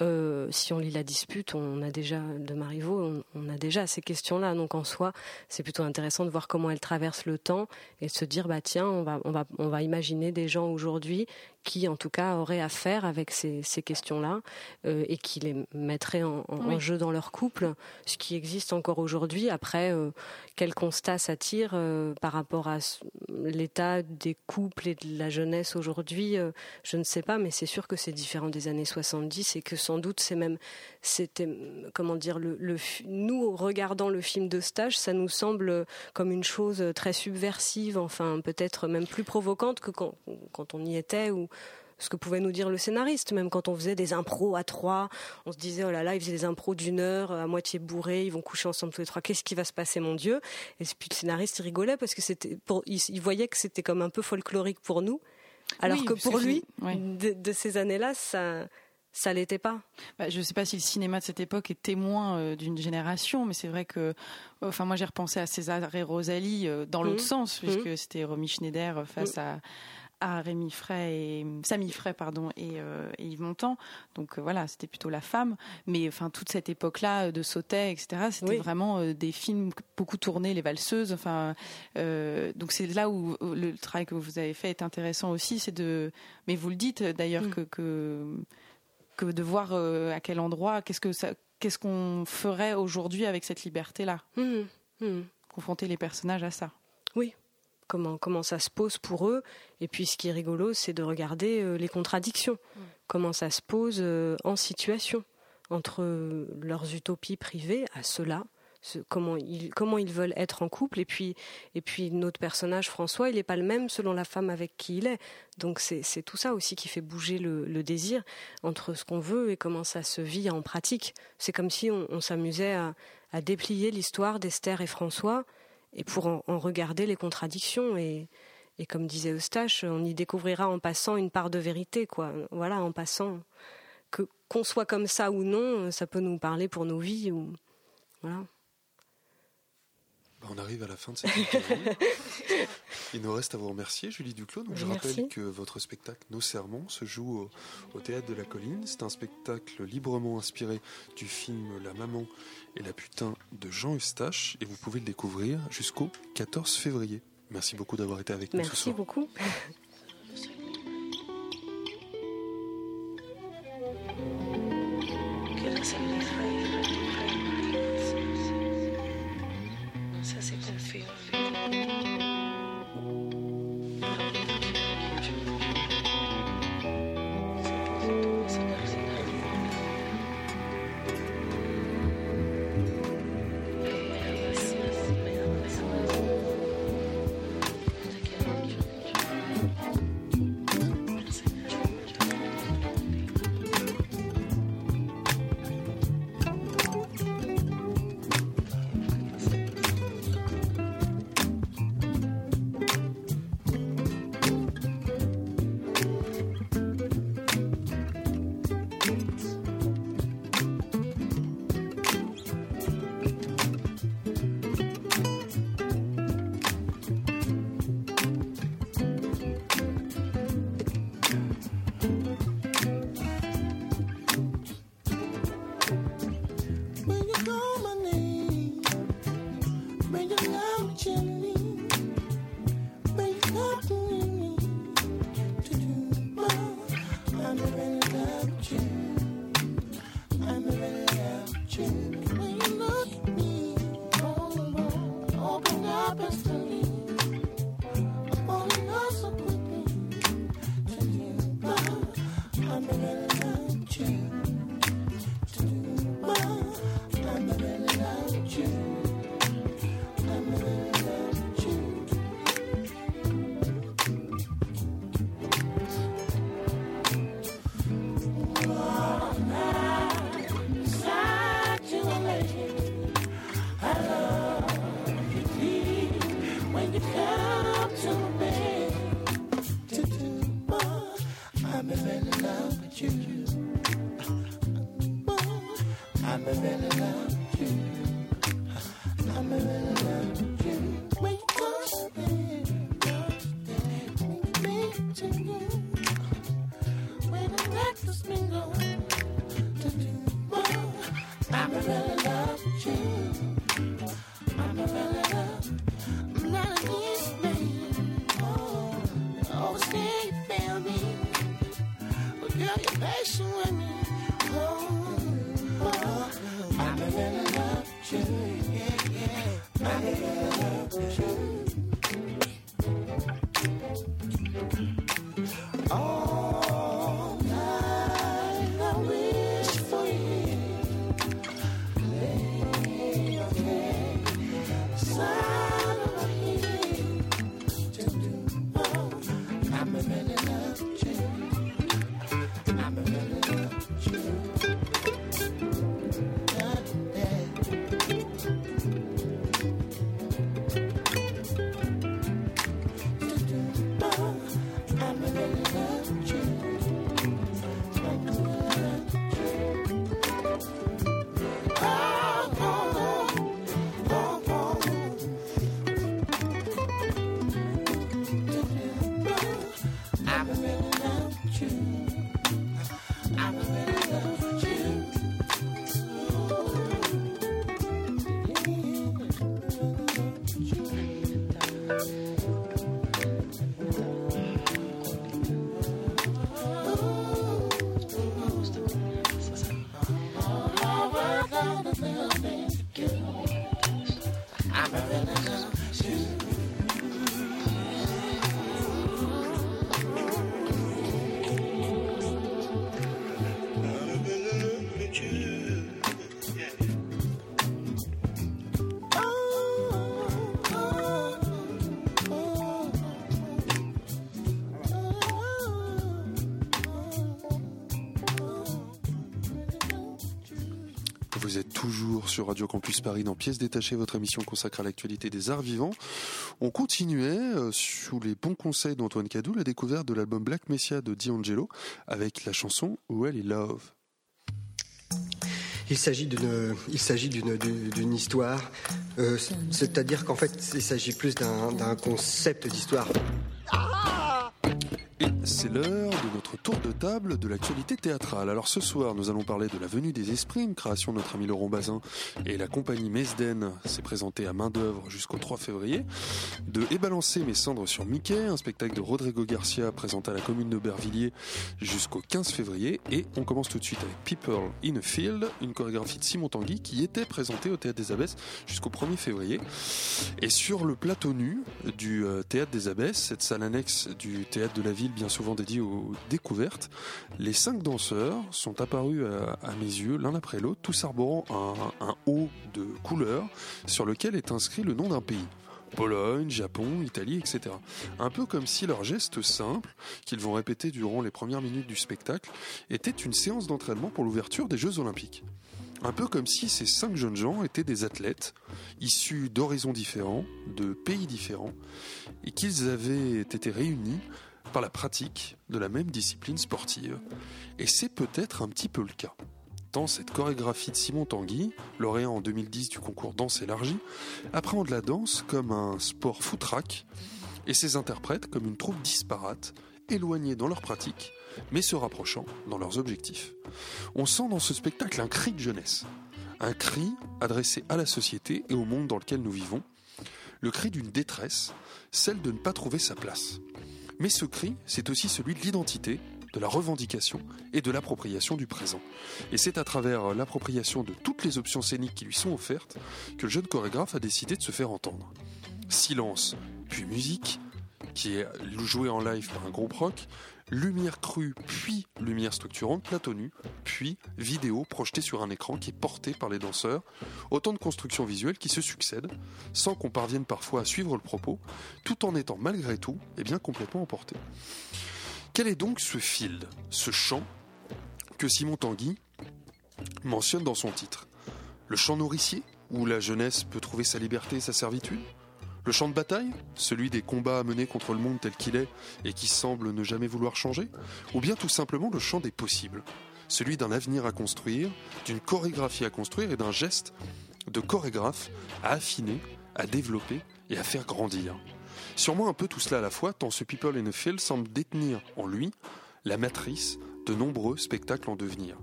Euh, si on lit la dispute, on a déjà de Marivaux, on, on a déjà ces questions-là. Donc en soi, c'est plutôt intéressant de voir comment elle traverse le temps et de se dire bah tiens, on va on va on va imaginer des gens aujourd'hui qui en tout cas auraient affaire avec ces, ces questions-là euh, et qui les mettraient en, en- en Oui. jeu dans leur couple, ce qui existe encore aujourd'hui. Après, euh, quel constat ça tire euh, par rapport à l'état des couples et de la jeunesse aujourd'hui, je ne sais pas, mais c'est sûr que c'est différent des années 70 et que sans doute c'est même, c'était, comment dire, le, nous regardant le film de stage, ça nous semble comme une chose très subversive, enfin peut-être même plus provocante que quand, quand on y était ou ce que pouvait nous dire le scénariste, même quand on faisait des impros à trois, on se disait oh là là, ils faisaient des impros d'une heure à moitié bourrés, ils vont coucher ensemble tous les trois, qu'est-ce qui va se passer mon Dieu? Et puis le scénariste il rigolait parce que c'était, pour, il, il voyait que c'était comme un peu folklorique pour nous, alors Oui, que pour lui, de ces années-là, ça, ça l'était pas. Bah, je ne sais pas si le cinéma de cette époque est témoin euh, d'une génération, mais c'est vrai que, enfin, moi j'ai repensé à César et Rosalie euh, dans l'autre Mhm. sens, puisque c'était Romy Schneider euh, face à à Rémi Frey et Samy Frey pardon et, euh, et Yves Montand donc euh, voilà c'était plutôt la femme mais enfin toute cette époque là de Sautet etc c'était Oui. vraiment euh, des films beaucoup tournés les valseuses enfin donc c'est là où le travail que vous avez fait est intéressant aussi c'est de mais vous le dites d'ailleurs que, que que de voir euh, à quel endroit, qu'est-ce que ça, qu'est-ce qu'on ferait aujourd'hui avec cette liberté-là, Hum, hum. confronter les personnages à ça. comment, comment ça se pose pour eux? Et puis ce qui est rigolo, c'est de regarder euh, les contradictions. Comment ça se pose euh, en situation? Entre leurs utopies privées à ceux-là, comment ils veulent être en couple et puis et puis notre personnage François il n'est pas le même selon la femme avec qui il est donc c'est tout ça aussi qui fait bouger le, désir entre ce qu'on veut et comment ça se vit en pratique c'est comme si on, s'amusait à, déplier l'histoire d'Esther et François et pour en, regarder les contradictions et et comme disait Eustache, on y découvrira en passant une part de vérité, quoi. Voilà, en passant que qu'on soit comme ça ou non, ça peut nous parler pour nos vies ou voilà. Bah, On arrive à la fin de cette interview. Il nous reste à vous remercier, Julie Duclos. Donc, je Merci. rappelle que votre spectacle Nos Sermons se joue au, au Théâtre de la Colline. C'est un spectacle librement inspiré du film La Maman et la Putain de Jean Eustache et vous pouvez le découvrir jusqu'au 14 février. Merci beaucoup d'avoir été avec nous ce Merci soir. beaucoup. Sur Radio Campus Paris dans Pièces détachées, votre émission consacrée à l'actualité des arts vivants. On continuait, euh, sous les bons conseils d'Antoine Cadou, la découverte de l'album Black Messiah de D'Angelo avec la chanson Well in Love. Il s'agit d'une, il s'agit d'une, d'une d'une histoire, euh, c'est-à-dire qu'en fait, il s'agit plus d'un, d'un concept d'histoire. Et c'est l'heure de notre tour de table de l'actualité théâtrale. Alors ce soir, nous allons parler de La Venue des Esprits, une création de notre ami Laurent Bazin et la compagnie Mesden s'est présentée à main d'œuvre jusqu'au 3 février. De Et balancer mes cendres sur Mickey, un spectacle de Rodrigo Garcia présenté à la commune d'Aubervilliers jusqu'au 15 février. Et on commence tout de suite avec People in a Field, une chorégraphie de Simon Tanguy qui était présentée au Théâtre des Abbesses jusqu'au 1er février. Et sur le plateau nu du euh, Théâtre des Abbesses, cette salle annexe du Théâtre de la Ville, bien souvent dédiée aux découvertes, les cinq danseurs sont apparus à, mes yeux l'un après l'autre, tous arborant un, haut de couleur sur lequel est inscrit le nom d'un pays. Pologne, Japon, Italie, etc. Un peu comme si leur geste simple, qu'ils vont répéter durant les premières minutes du spectacle, était une séance d'entraînement pour l'ouverture des Jeux Olympiques. Un peu comme si ces cinq jeunes gens étaient des athlètes, issus d'horizons différents, de pays différents, et qu'ils avaient été réunis par la pratique de la même discipline sportive. Et c'est peut-être un petit peu le cas. Dans cette chorégraphie de Simon Tanguy, lauréat en 2010 du concours Danse élargie, appréhende la danse comme un sport foutraque et ses interprètes comme une troupe disparate, éloignée dans leur pratique, mais se rapprochant dans leurs objectifs. On sent dans ce spectacle un cri de jeunesse, un cri adressé à la société et au monde dans lequel nous vivons, le cri d'une détresse, celle de ne pas trouver sa place. Mais ce cri, c'est aussi celui de l'identité, de la revendication et de l'appropriation du présent. Et c'est à travers l'appropriation de toutes les options scéniques qui lui sont offertes que le jeune chorégraphe a décidé de se faire entendre. Silence, puis musique, qui est jouée en live par un groupe rock, lumière crue, puis lumière structurante, plateau nu, puis vidéo projetée sur un écran qui est porté par les danseurs. Autant de constructions visuelles qui se succèdent, sans qu'on parvienne parfois à suivre le propos, tout en étant malgré tout eh bien, complètement emporté. Quel est donc ce field, ce chant que Simon Tanguy mentionne dans son titre? Le chant nourricier, où la jeunesse peut trouver sa liberté et sa servitude? Le chant de bataille, celui des combats à mener contre le monde tel qu'il est et qui semble ne jamais vouloir changer Ou bien tout simplement le chant des possibles, celui d'un avenir à construire, d'une chorégraphie à construire et d'un geste de chorégraphe à affiner, à développer et à faire grandir Sûrement un peu tout cela à la fois, tant ce People in a Field semble détenir en lui la matrice de nombreux spectacles en devenir.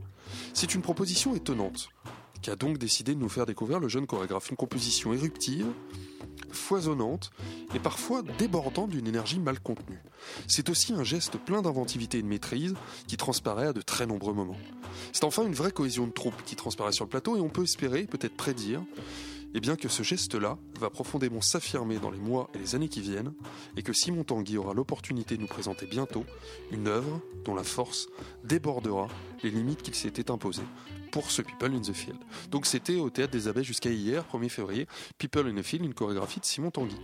C'est une proposition étonnante, qui a donc décidé de nous faire découvrir le jeune chorégraphe, une composition éruptive, foisonnante et parfois débordant d'une énergie mal contenue. C'est aussi un geste plein d'inventivité et de maîtrise qui transparaît à de très nombreux moments. C'est enfin une vraie cohésion de troupe qui transparaît sur le plateau et on peut espérer, peut-être prédire, et bien que ce geste-là va profondément s'affirmer dans les mois et les années qui viennent, et que Simon Tanguy aura l'opportunité de nous présenter bientôt une œuvre dont la force débordera les limites qu'il s'était imposées pour ce People in the Field. Donc c'était au Théâtre des Abbés jusqu'à hier, 1er février, People in the Field, une chorégraphie de Simon Tanguy.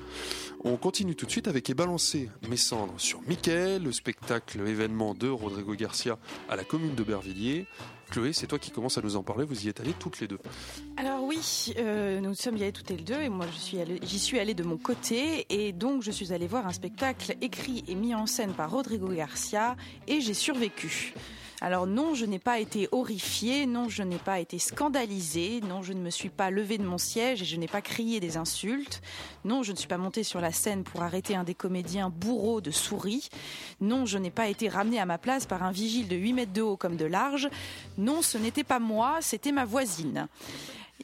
On continue tout de suite avec Et balancer mes cendres sur Mickey, le spectacle événement de Rodrigo Garcia à la commune de Bervilliers. Chloé, c'est toi qui commences à nous en parler, vous y êtes allées toutes les deux. Alors oui, euh, nous sommes y allés toutes les deux et moi j'y suis allée de mon côté et donc je suis allée voir un spectacle écrit et mis en scène par Rodrigo Garcia et j'ai survécu. Alors non, je n'ai pas été horrifiée, non, je n'ai pas été scandalisée, non, je ne me suis pas levée de mon siège et je n'ai pas crié des insultes, non, je ne suis pas montée sur la scène pour arrêter un des comédiens bourreaux de souris, non, je n'ai pas été ramenée à ma place par un vigile de 8 mètres de haut comme de large, non, ce n'était pas moi, c'était ma voisine.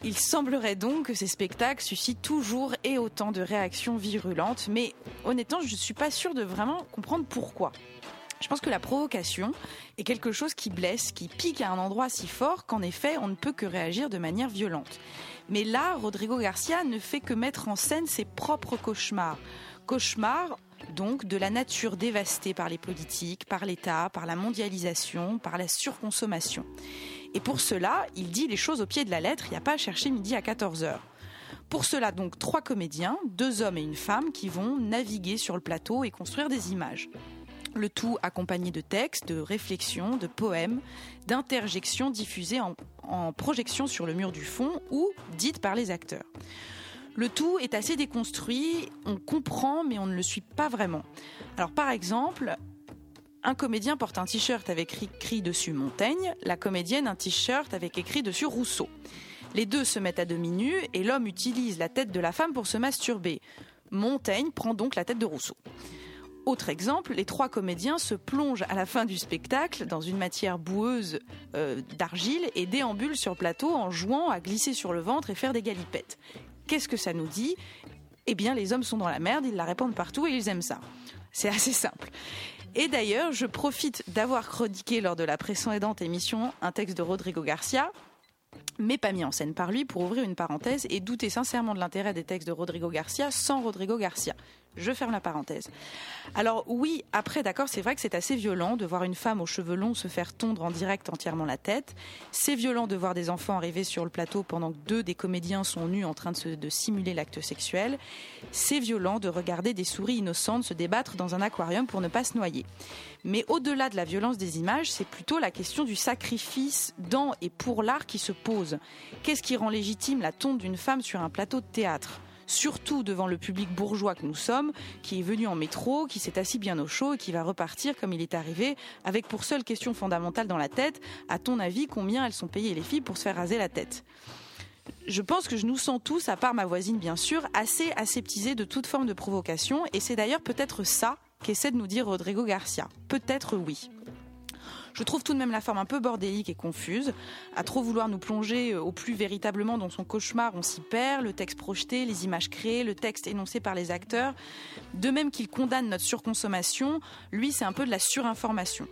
Il semblerait donc que ces spectacles suscitent toujours et autant de réactions virulentes, mais honnêtement, je ne suis pas sûre de vraiment comprendre pourquoi. Je pense que la provocation est quelque chose qui blesse, qui pique à un endroit si fort qu'en effet, on ne peut que réagir de manière violente. Mais là, Rodrigo Garcia ne fait que mettre en scène ses propres cauchemars. Cauchemars, donc, de la nature dévastée par les politiques, par l'État, par la mondialisation, par la surconsommation. Et pour cela, il dit les choses au pied de la lettre, il n'y a pas à chercher midi à 14h. Pour cela, donc, trois comédiens, deux hommes et une femme, qui vont naviguer sur le plateau et construire des images. Le tout accompagné de textes, de réflexions, de poèmes, d'interjections diffusées en, projection sur le mur du fond ou dites par les acteurs. Le tout est assez déconstruit, on comprend mais on ne le suit pas vraiment. Par exemple, un comédien porte un t-shirt avec écrit dessus Montaigne, la comédienne un t-shirt avec écrit dessus Rousseau. Les deux se mettent à demi nus et l'homme utilise la tête de la femme pour se masturber. Montaigne prend donc la tête de Rousseau. Autre exemple, les trois comédiens se plongent à la fin du spectacle dans une matière boueuse euh, d'argile et déambulent sur plateau en jouant à glisser sur le ventre et faire des galipettes. Qu'est-ce que ça nous dit? Eh bien, les hommes sont dans la merde, ils la répandent partout et ils aiment ça. C'est assez simple. Et d'ailleurs, je profite d'avoir chroniqué lors de la précédente émission un texte de Rodrigo Garcia, mais pas mis en scène par lui, pour ouvrir une parenthèse et douter sincèrement de l'intérêt des textes de Rodrigo Garcia sans Rodrigo Garcia. Je ferme la parenthèse. Alors oui, après, d'accord, c'est vrai que c'est assez violent de voir une femme aux cheveux longs se faire tondre en direct entièrement la tête. C'est violent de voir des enfants arriver sur le plateau pendant que deux des comédiens sont nus en train de, simuler l'acte sexuel. C'est violent de regarder des souris innocentes se débattre dans un aquarium pour ne pas se noyer. Mais au-delà de la violence des images, c'est plutôt la question du sacrifice dans et pour l'art qui se pose. Qu'est-ce qui rend légitime la tonte d'une femme sur un plateau de théâtre? Surtout devant le public bourgeois que nous sommes, qui est venu en métro, qui s'est assis bien au chaud et qui va repartir comme il est arrivé, avec pour seule question fondamentale dans la tête, à ton avis, combien elles sont payées les filles pour se faire raser la tête? Je pense que je nous sens tous, à part ma voisine bien sûr, assez aseptisés de toute forme de provocation, et c'est d'ailleurs peut-être ça qu'essaie de nous dire Rodrigo Garcia. Peut-être oui. Je trouve tout de même la forme un peu bordélique et confuse. À trop vouloir nous plonger au plus véritablement dans son cauchemar, on s'y perd. Le texte projeté, les images créées, le texte énoncé par les acteurs. De même qu'il condamne notre surconsommation, lui, c'est un peu de la surinformation.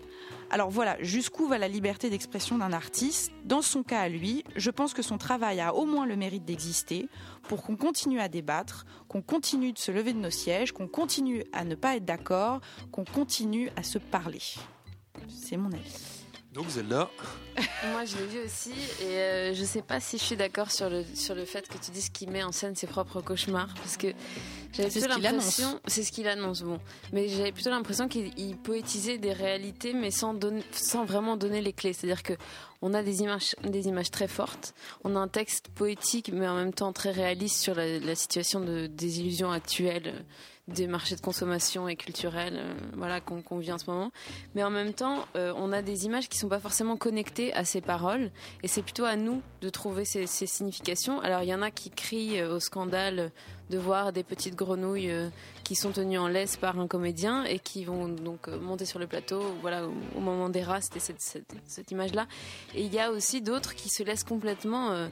Alors voilà, jusqu'où va la liberté d'expression d'un artiste? Dans son cas à lui, je pense que son travail a au moins le mérite d'exister pour qu'on continue à débattre, qu'on continue de se lever de nos sièges, qu'on continue à ne pas être d'accord, qu'on continue à se parler. C'est mon avis. Donc Zelda. Moi, je l'ai vu aussi, et euh, je sais pas si je suis d'accord sur le sur le fait que tu dises qu'il met en scène ses propres cauchemars, parce que j'avais C'est plutôt ce qu'il l'impression, c'est ce qu'il annonce, bon, mais j'avais plutôt l'impression qu'il il poétisait des réalités, mais sans donner, sans vraiment donner les clés. C'est-à-dire que on a des images, des images très fortes, on a un texte poétique, mais en même temps très réaliste sur la, la situation de des illusions actuelles euh, des marchés de consommation et culturels euh, voilà qu'on vit en ce moment. Mais en même temps euh, on a des images qui sont pas forcément connectées à ces paroles. Et c'est plutôt à nous de trouver ces, significations. Alors il y en a qui crient euh, au scandale de voir des petites grenouilles qui sont tenues en laisse par un comédien et qui vont donc monter sur le plateau voilà au, moment des rats c'était cette, cette, cette image là et il y a aussi d'autres qui se laissent complètement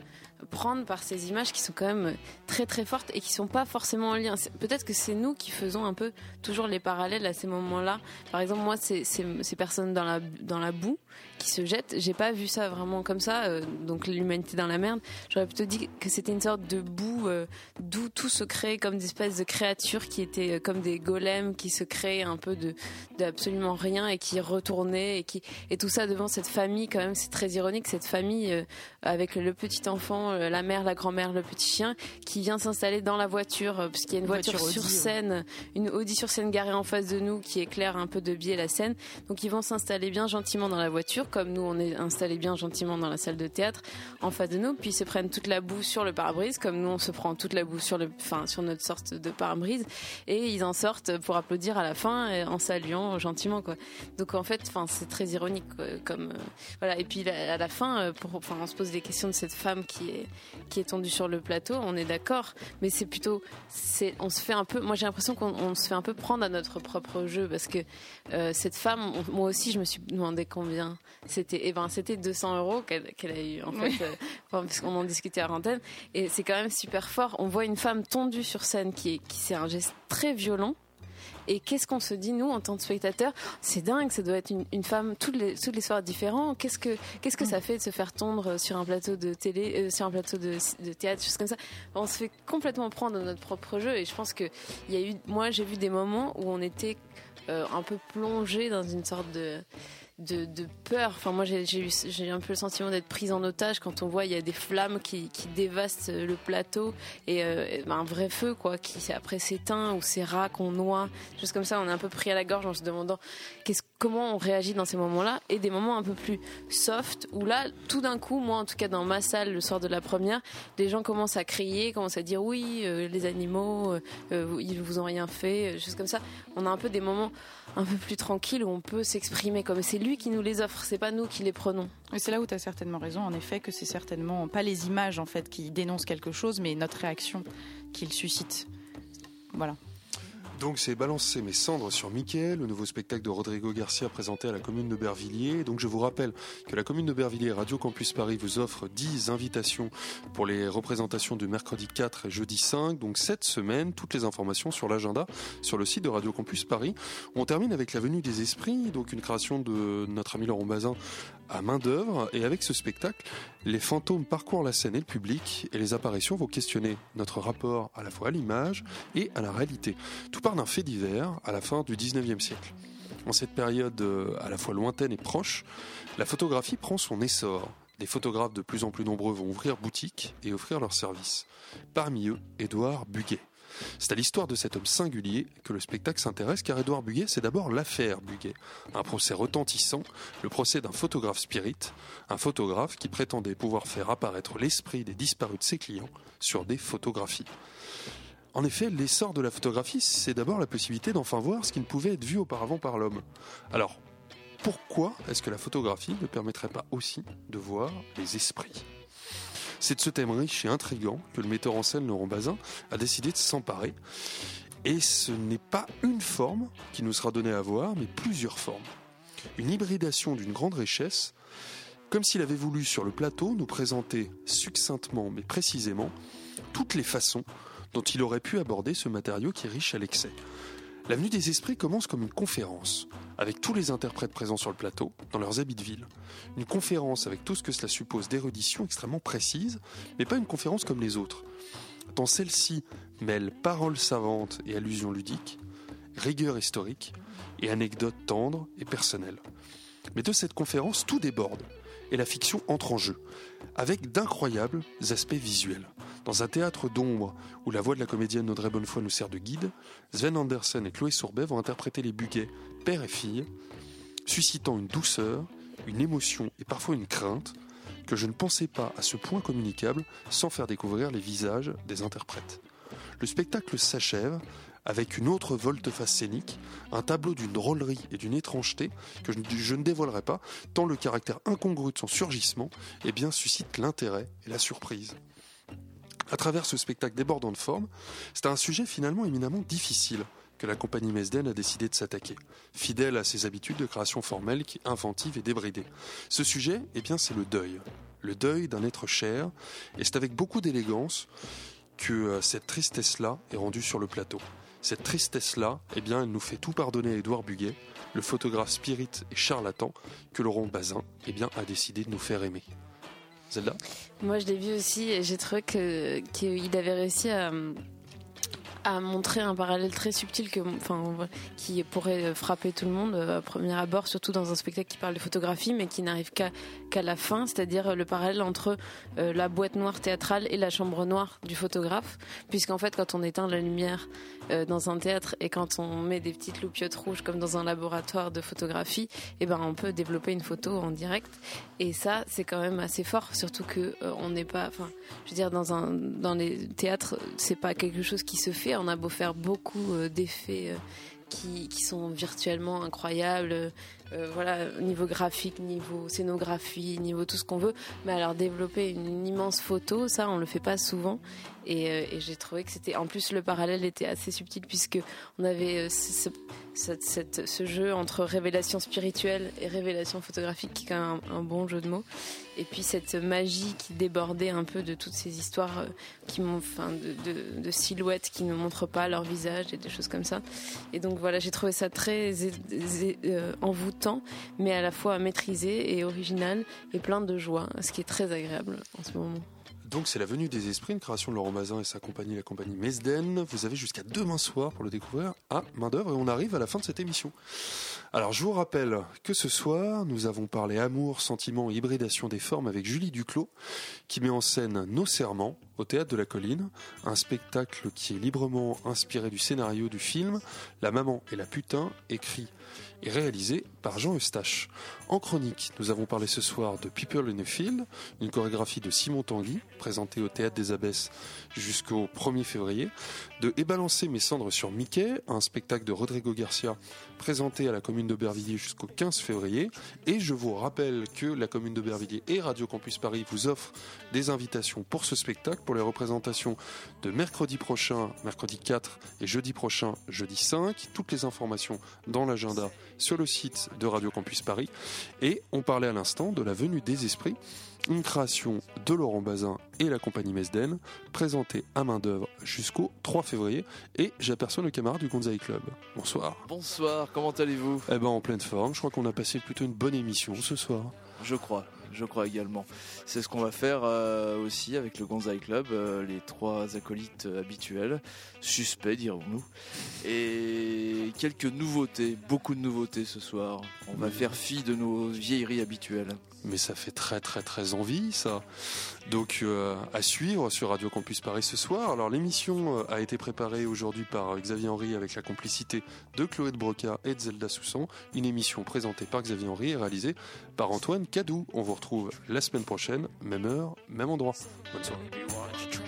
prendre par ces images qui sont quand même très très fortes et qui sont pas forcément en lien. Peut-être que c'est nous qui faisons un peu toujours les parallèles à ces moments-là. Par exemple, moi, ces, ces, personnes dans la dans la boue qui se jettent, j'ai pas vu ça vraiment comme ça. euh, donc l'humanité dans la merde. J'aurais plutôt dit que c'était une sorte de boue euh, d'où tout se crée comme des espèces de créatures qui étaient euh, comme des golems qui se créaient un peu de d'absolument rien et qui retournaient et qui et tout ça devant cette famille quand même. C'est très ironique cette famille avec le petit enfant, euh, la mère, la grand-mère, le petit chien, qui vient s'installer dans la voiture, euh, puisqu'il y a une Une voiture, voiture sur Audi, ouais. scène, une Audi sur scène garée en face de nous, qui éclaire un peu de biais la scène. Donc ils vont s'installer bien gentiment dans la voiture, comme nous on est installés bien gentiment dans la salle de théâtre en face de nous, puis ils se prennent toute la boue sur le pare-brise, comme nous on se prend toute la boue sur le, enfin sur notre sorte de pare-brise, et ils en sortent pour applaudir à la fin euh, en saluant gentiment quoi. Donc en fait, enfin c'est très ironique quoi, comme euh, voilà. Et puis à la fin, pour, enfin on se pose des questions de cette femme qui est qui est tendue sur le plateau. On est d'accord, mais c'est plutôt c'est on se fait un peu. Moi j'ai l'impression qu'on on se fait un peu prendre à notre propre jeu parce que euh, cette femme, on- moi aussi je me suis demandé combien c'était. Et ben c'était 200 euros qu'elle a eu en fait, euh, enfin, parce qu'on en discutait à l'antenne. Et c'est quand même super fort. On voit une femme tendue sur scène qui est qui c'est un geste très violent. Et qu'est-ce qu'on se dit nous en tant que spectateurs? C'est dingue, ça doit être une, femme toutes les toutes les soirs différents. Qu'est-ce que que ça fait de se faire tondre sur un plateau de télé, euh, sur un plateau de, de théâtre, choses comme ça? On se fait complètement prendre notre propre jeu. Et je pense que il y a eu, moi j'ai vu des moments où on était euh, un peu plongé dans une sorte de de, de peur. Enfin, moi, j'ai un peu le sentiment d'être prise en otage quand on voit il y a des flammes qui, qui dévastent le plateau et, euh, ben, un vrai feu, quoi, qui après s'éteint ou ces rats qu'on noie, choses comme ça. On est un peu pris à la gorge en se demandant qu'est-ce, comment on réagit dans ces moments-là et des moments un peu plus soft où là, tout d'un coup, moi, en tout cas dans ma salle, le soir de la première, les gens commencent à crier, commencent à dire oui, euh, les animaux, euh, euh, ils vous ont rien fait, euh, choses comme ça. On a un peu des moments un peu plus tranquilles où on peut s'exprimer comme c'est lui qui nous les offre, c'est pas nous qui les prenons. Et c'est là où tu as certainement raison, en effet, que c'est certainement pas les images en fait qui dénoncent quelque chose, mais notre réaction qu'il suscite. Voilà. Donc c'est Balancer mes cendres sur Mickey, le nouveau spectacle de Rodrigo Garcia présenté à la commune de Bervilliers. Donc je vous rappelle que la commune de Bervilliers Radio Campus Paris vous offre 10 invitations pour les représentations du mercredi 4 et jeudi 5. Donc cette semaine, toutes les informations sur l'agenda sur le site de Radio Campus Paris. On termine avec la venue des esprits, donc une création de notre ami Laurent Bazin à main d'œuvre. Et avec ce spectacle, les fantômes parcourent la scène et le public et les apparitions vont questionner notre rapport à la fois à l'image et à la réalité. Tout part d'un fait divers à la fin du 19e siècle. En cette période euh, à la fois lointaine et proche, la photographie prend son essor. Des photographes de plus en plus nombreux vont ouvrir boutique et offrir leurs services. Parmi eux, Édouard Buguet. C'est à l'histoire de cet homme singulier que le spectacle s'intéresse car Édouard Buguet, c'est d'abord l'affaire Buguet. Un procès retentissant, le procès d'un photographe spirit, un photographe qui prétendait pouvoir faire apparaître l'esprit des disparus de ses clients sur des photographies. En effet, l'essor de la photographie, c'est d'abord la possibilité d'enfin voir ce qui ne pouvait être vu auparavant par l'homme. Alors, pourquoi est-ce que la photographie ne permettrait pas aussi de voir les esprits? C'est de ce thème riche et intrigant que le metteur en scène Laurent Bazin a décidé de s'emparer. Et ce n'est pas une forme qui nous sera donnée à voir, mais plusieurs formes. Une hybridation d'une grande richesse, comme s'il avait voulu sur le plateau nous présenter succinctement mais précisément toutes les façons dont il aurait pu aborder ce matériau qui est riche à l'excès. L'avenue des esprits commence comme une conférence, avec tous les interprètes présents sur le plateau, dans leurs habits de ville. Une conférence avec tout ce que cela suppose d'érudition extrêmement précise, mais pas une conférence comme les autres. Tant celle-ci mêle paroles savantes et allusions ludiques, rigueur historique et anecdotes tendres et personnelles. Mais de cette conférence, tout déborde, et la fiction entre en jeu, avec d'incroyables aspects visuels. Dans un théâtre d'ombre où la voix de la comédienne Audrey Bonnefoy nous sert de guide, Sven Andersen et Chloé Sourbet vont interpréter les Buguet, père et fille, suscitant une douceur, une émotion et parfois une crainte que je ne pensais pas à ce point communicable sans faire découvrir les visages des interprètes. Le spectacle s'achève avec une autre volte-face scénique, un tableau d'une drôlerie et d'une étrangeté que je, je ne dévoilerai pas, tant le caractère incongru de son surgissement eh bien, suscite l'intérêt et la surprise. À travers ce spectacle débordant de forme, c'est un sujet finalement éminemment difficile que la compagnie Mesden a décidé de s'attaquer, fidèle à ses habitudes de création formelle, qui inventive et débridée. Ce sujet, eh bien, c'est le deuil, le deuil d'un être cher, et c'est avec beaucoup d'élégance que euh, cette tristesse-là est rendue sur le plateau. Cette tristesse-là, eh bien, elle nous fait tout pardonner à Édouard Buguet, le photographe spirit et charlatan que Laurent Bazin, eh a décidé de nous faire aimer. Moi, je l'ai vu aussi et j'ai trouvé qu'il avait réussi à, à montrer un parallèle très subtil qui pourrait frapper tout le monde euh, à premier abord, surtout dans un spectacle qui parle de photographie, mais qui n'arrive qu'à qu'à la fin, c'est-à-dire le parallèle entre euh, la boîte noire théâtrale et la chambre noire du photographe, puisqu'en fait, quand on éteint la lumière euh, dans un théâtre et quand on met des petites loupiottes rouges comme dans un laboratoire de photographie, eh ben, on peut développer une photo en direct. Et ça, c'est quand même assez fort, surtout que euh, on n'est pas, enfin, je veux dire, dans un, dans les théâtres, c'est pas quelque chose qui se fait. On a beau faire beaucoup euh, d'effets. euh, qui, qui sont virtuellement incroyables, euh, voilà, niveau graphique, niveau scénographie, niveau tout ce qu'on veut. Mais alors développer une immense photo, ça, on le fait pas souvent. Et, euh, et j'ai trouvé que c'était, en plus, le parallèle était assez subtil puisque on avait euh, ce, jeu entre révélation spirituelle et révélation photographique, qui est quand même un, bon jeu de mots. Et puis cette magie qui débordait un peu de toutes ces histoires euh, qui m'ont, enfin, de, de- silhouettes qui ne montrent pas leur visage et des choses comme ça. Et donc voilà, j'ai trouvé ça très envoûtant, mais à la fois maîtrisé et original et plein de joie, ce qui est très agréable en ce moment. Donc c'est la venue des esprits, une création de Laurent Bazin et sa compagnie, la compagnie Mesden. Vous avez jusqu'à demain soir pour le découvrir à main d'œuvre et on arrive à la fin de cette émission. Alors je vous rappelle que ce soir, nous avons parlé amour, sentiment hybridation des formes avec Julie Duclos, qui met en scène Nos Serments au Théâtre de la Colline, un spectacle qui est librement inspiré du scénario du film La maman et la putain, écrit et réalisé par Jean Eustache. En chronique, nous avons parlé ce soir de People in a une chorégraphie de Simon Tanguy, présentée au Théâtre des Abbesses jusqu'au 1er février, de Et balancer mes cendres sur Mickey, un spectacle de Rodrigo Garcia, présenté à la commune de Bervilliers jusqu'au 15 février. Et je vous rappelle que la commune de Bervilliers et Radio Campus Paris vous offrent des invitations pour ce spectacle, pour les représentations de mercredi prochain, mercredi 4 et jeudi prochain, jeudi 5. Toutes les informations dans l'agenda sur le site de Radio Campus Paris. Et on parlait à l'instant de la venue des esprits, une création de Laurent Bazin et la compagnie Mesden, présentée à main d'œuvre jusqu'au 3 février. Et j'aperçois le camarade du Gonzaï Club. Bonsoir. Bonsoir, comment allez-vous? Eh ben en pleine forme, je crois qu'on a passé plutôt une bonne émission ce soir. Je crois, je crois également. C'est ce qu'on va faire euh, aussi avec le Gonzaï Club, euh, les trois acolytes euh, habituels, suspects dirons-nous, et quelques nouveautés, beaucoup de nouveautés ce soir. On va faire fi de nos vieilleries habituelles. Mais ça fait très très très envie ça. Donc euh, à suivre sur Radio Campus Paris ce soir. Alors l'émission euh, a été préparée aujourd'hui par euh, Xavier Henry avec la complicité de Chloé de Broca et de Zelda Soussan. Une émission présentée par Xavier Henry et réalisée par Antoine Cadou. On vous retrouve la semaine prochaine, même heure, même endroit. Bonne soirée.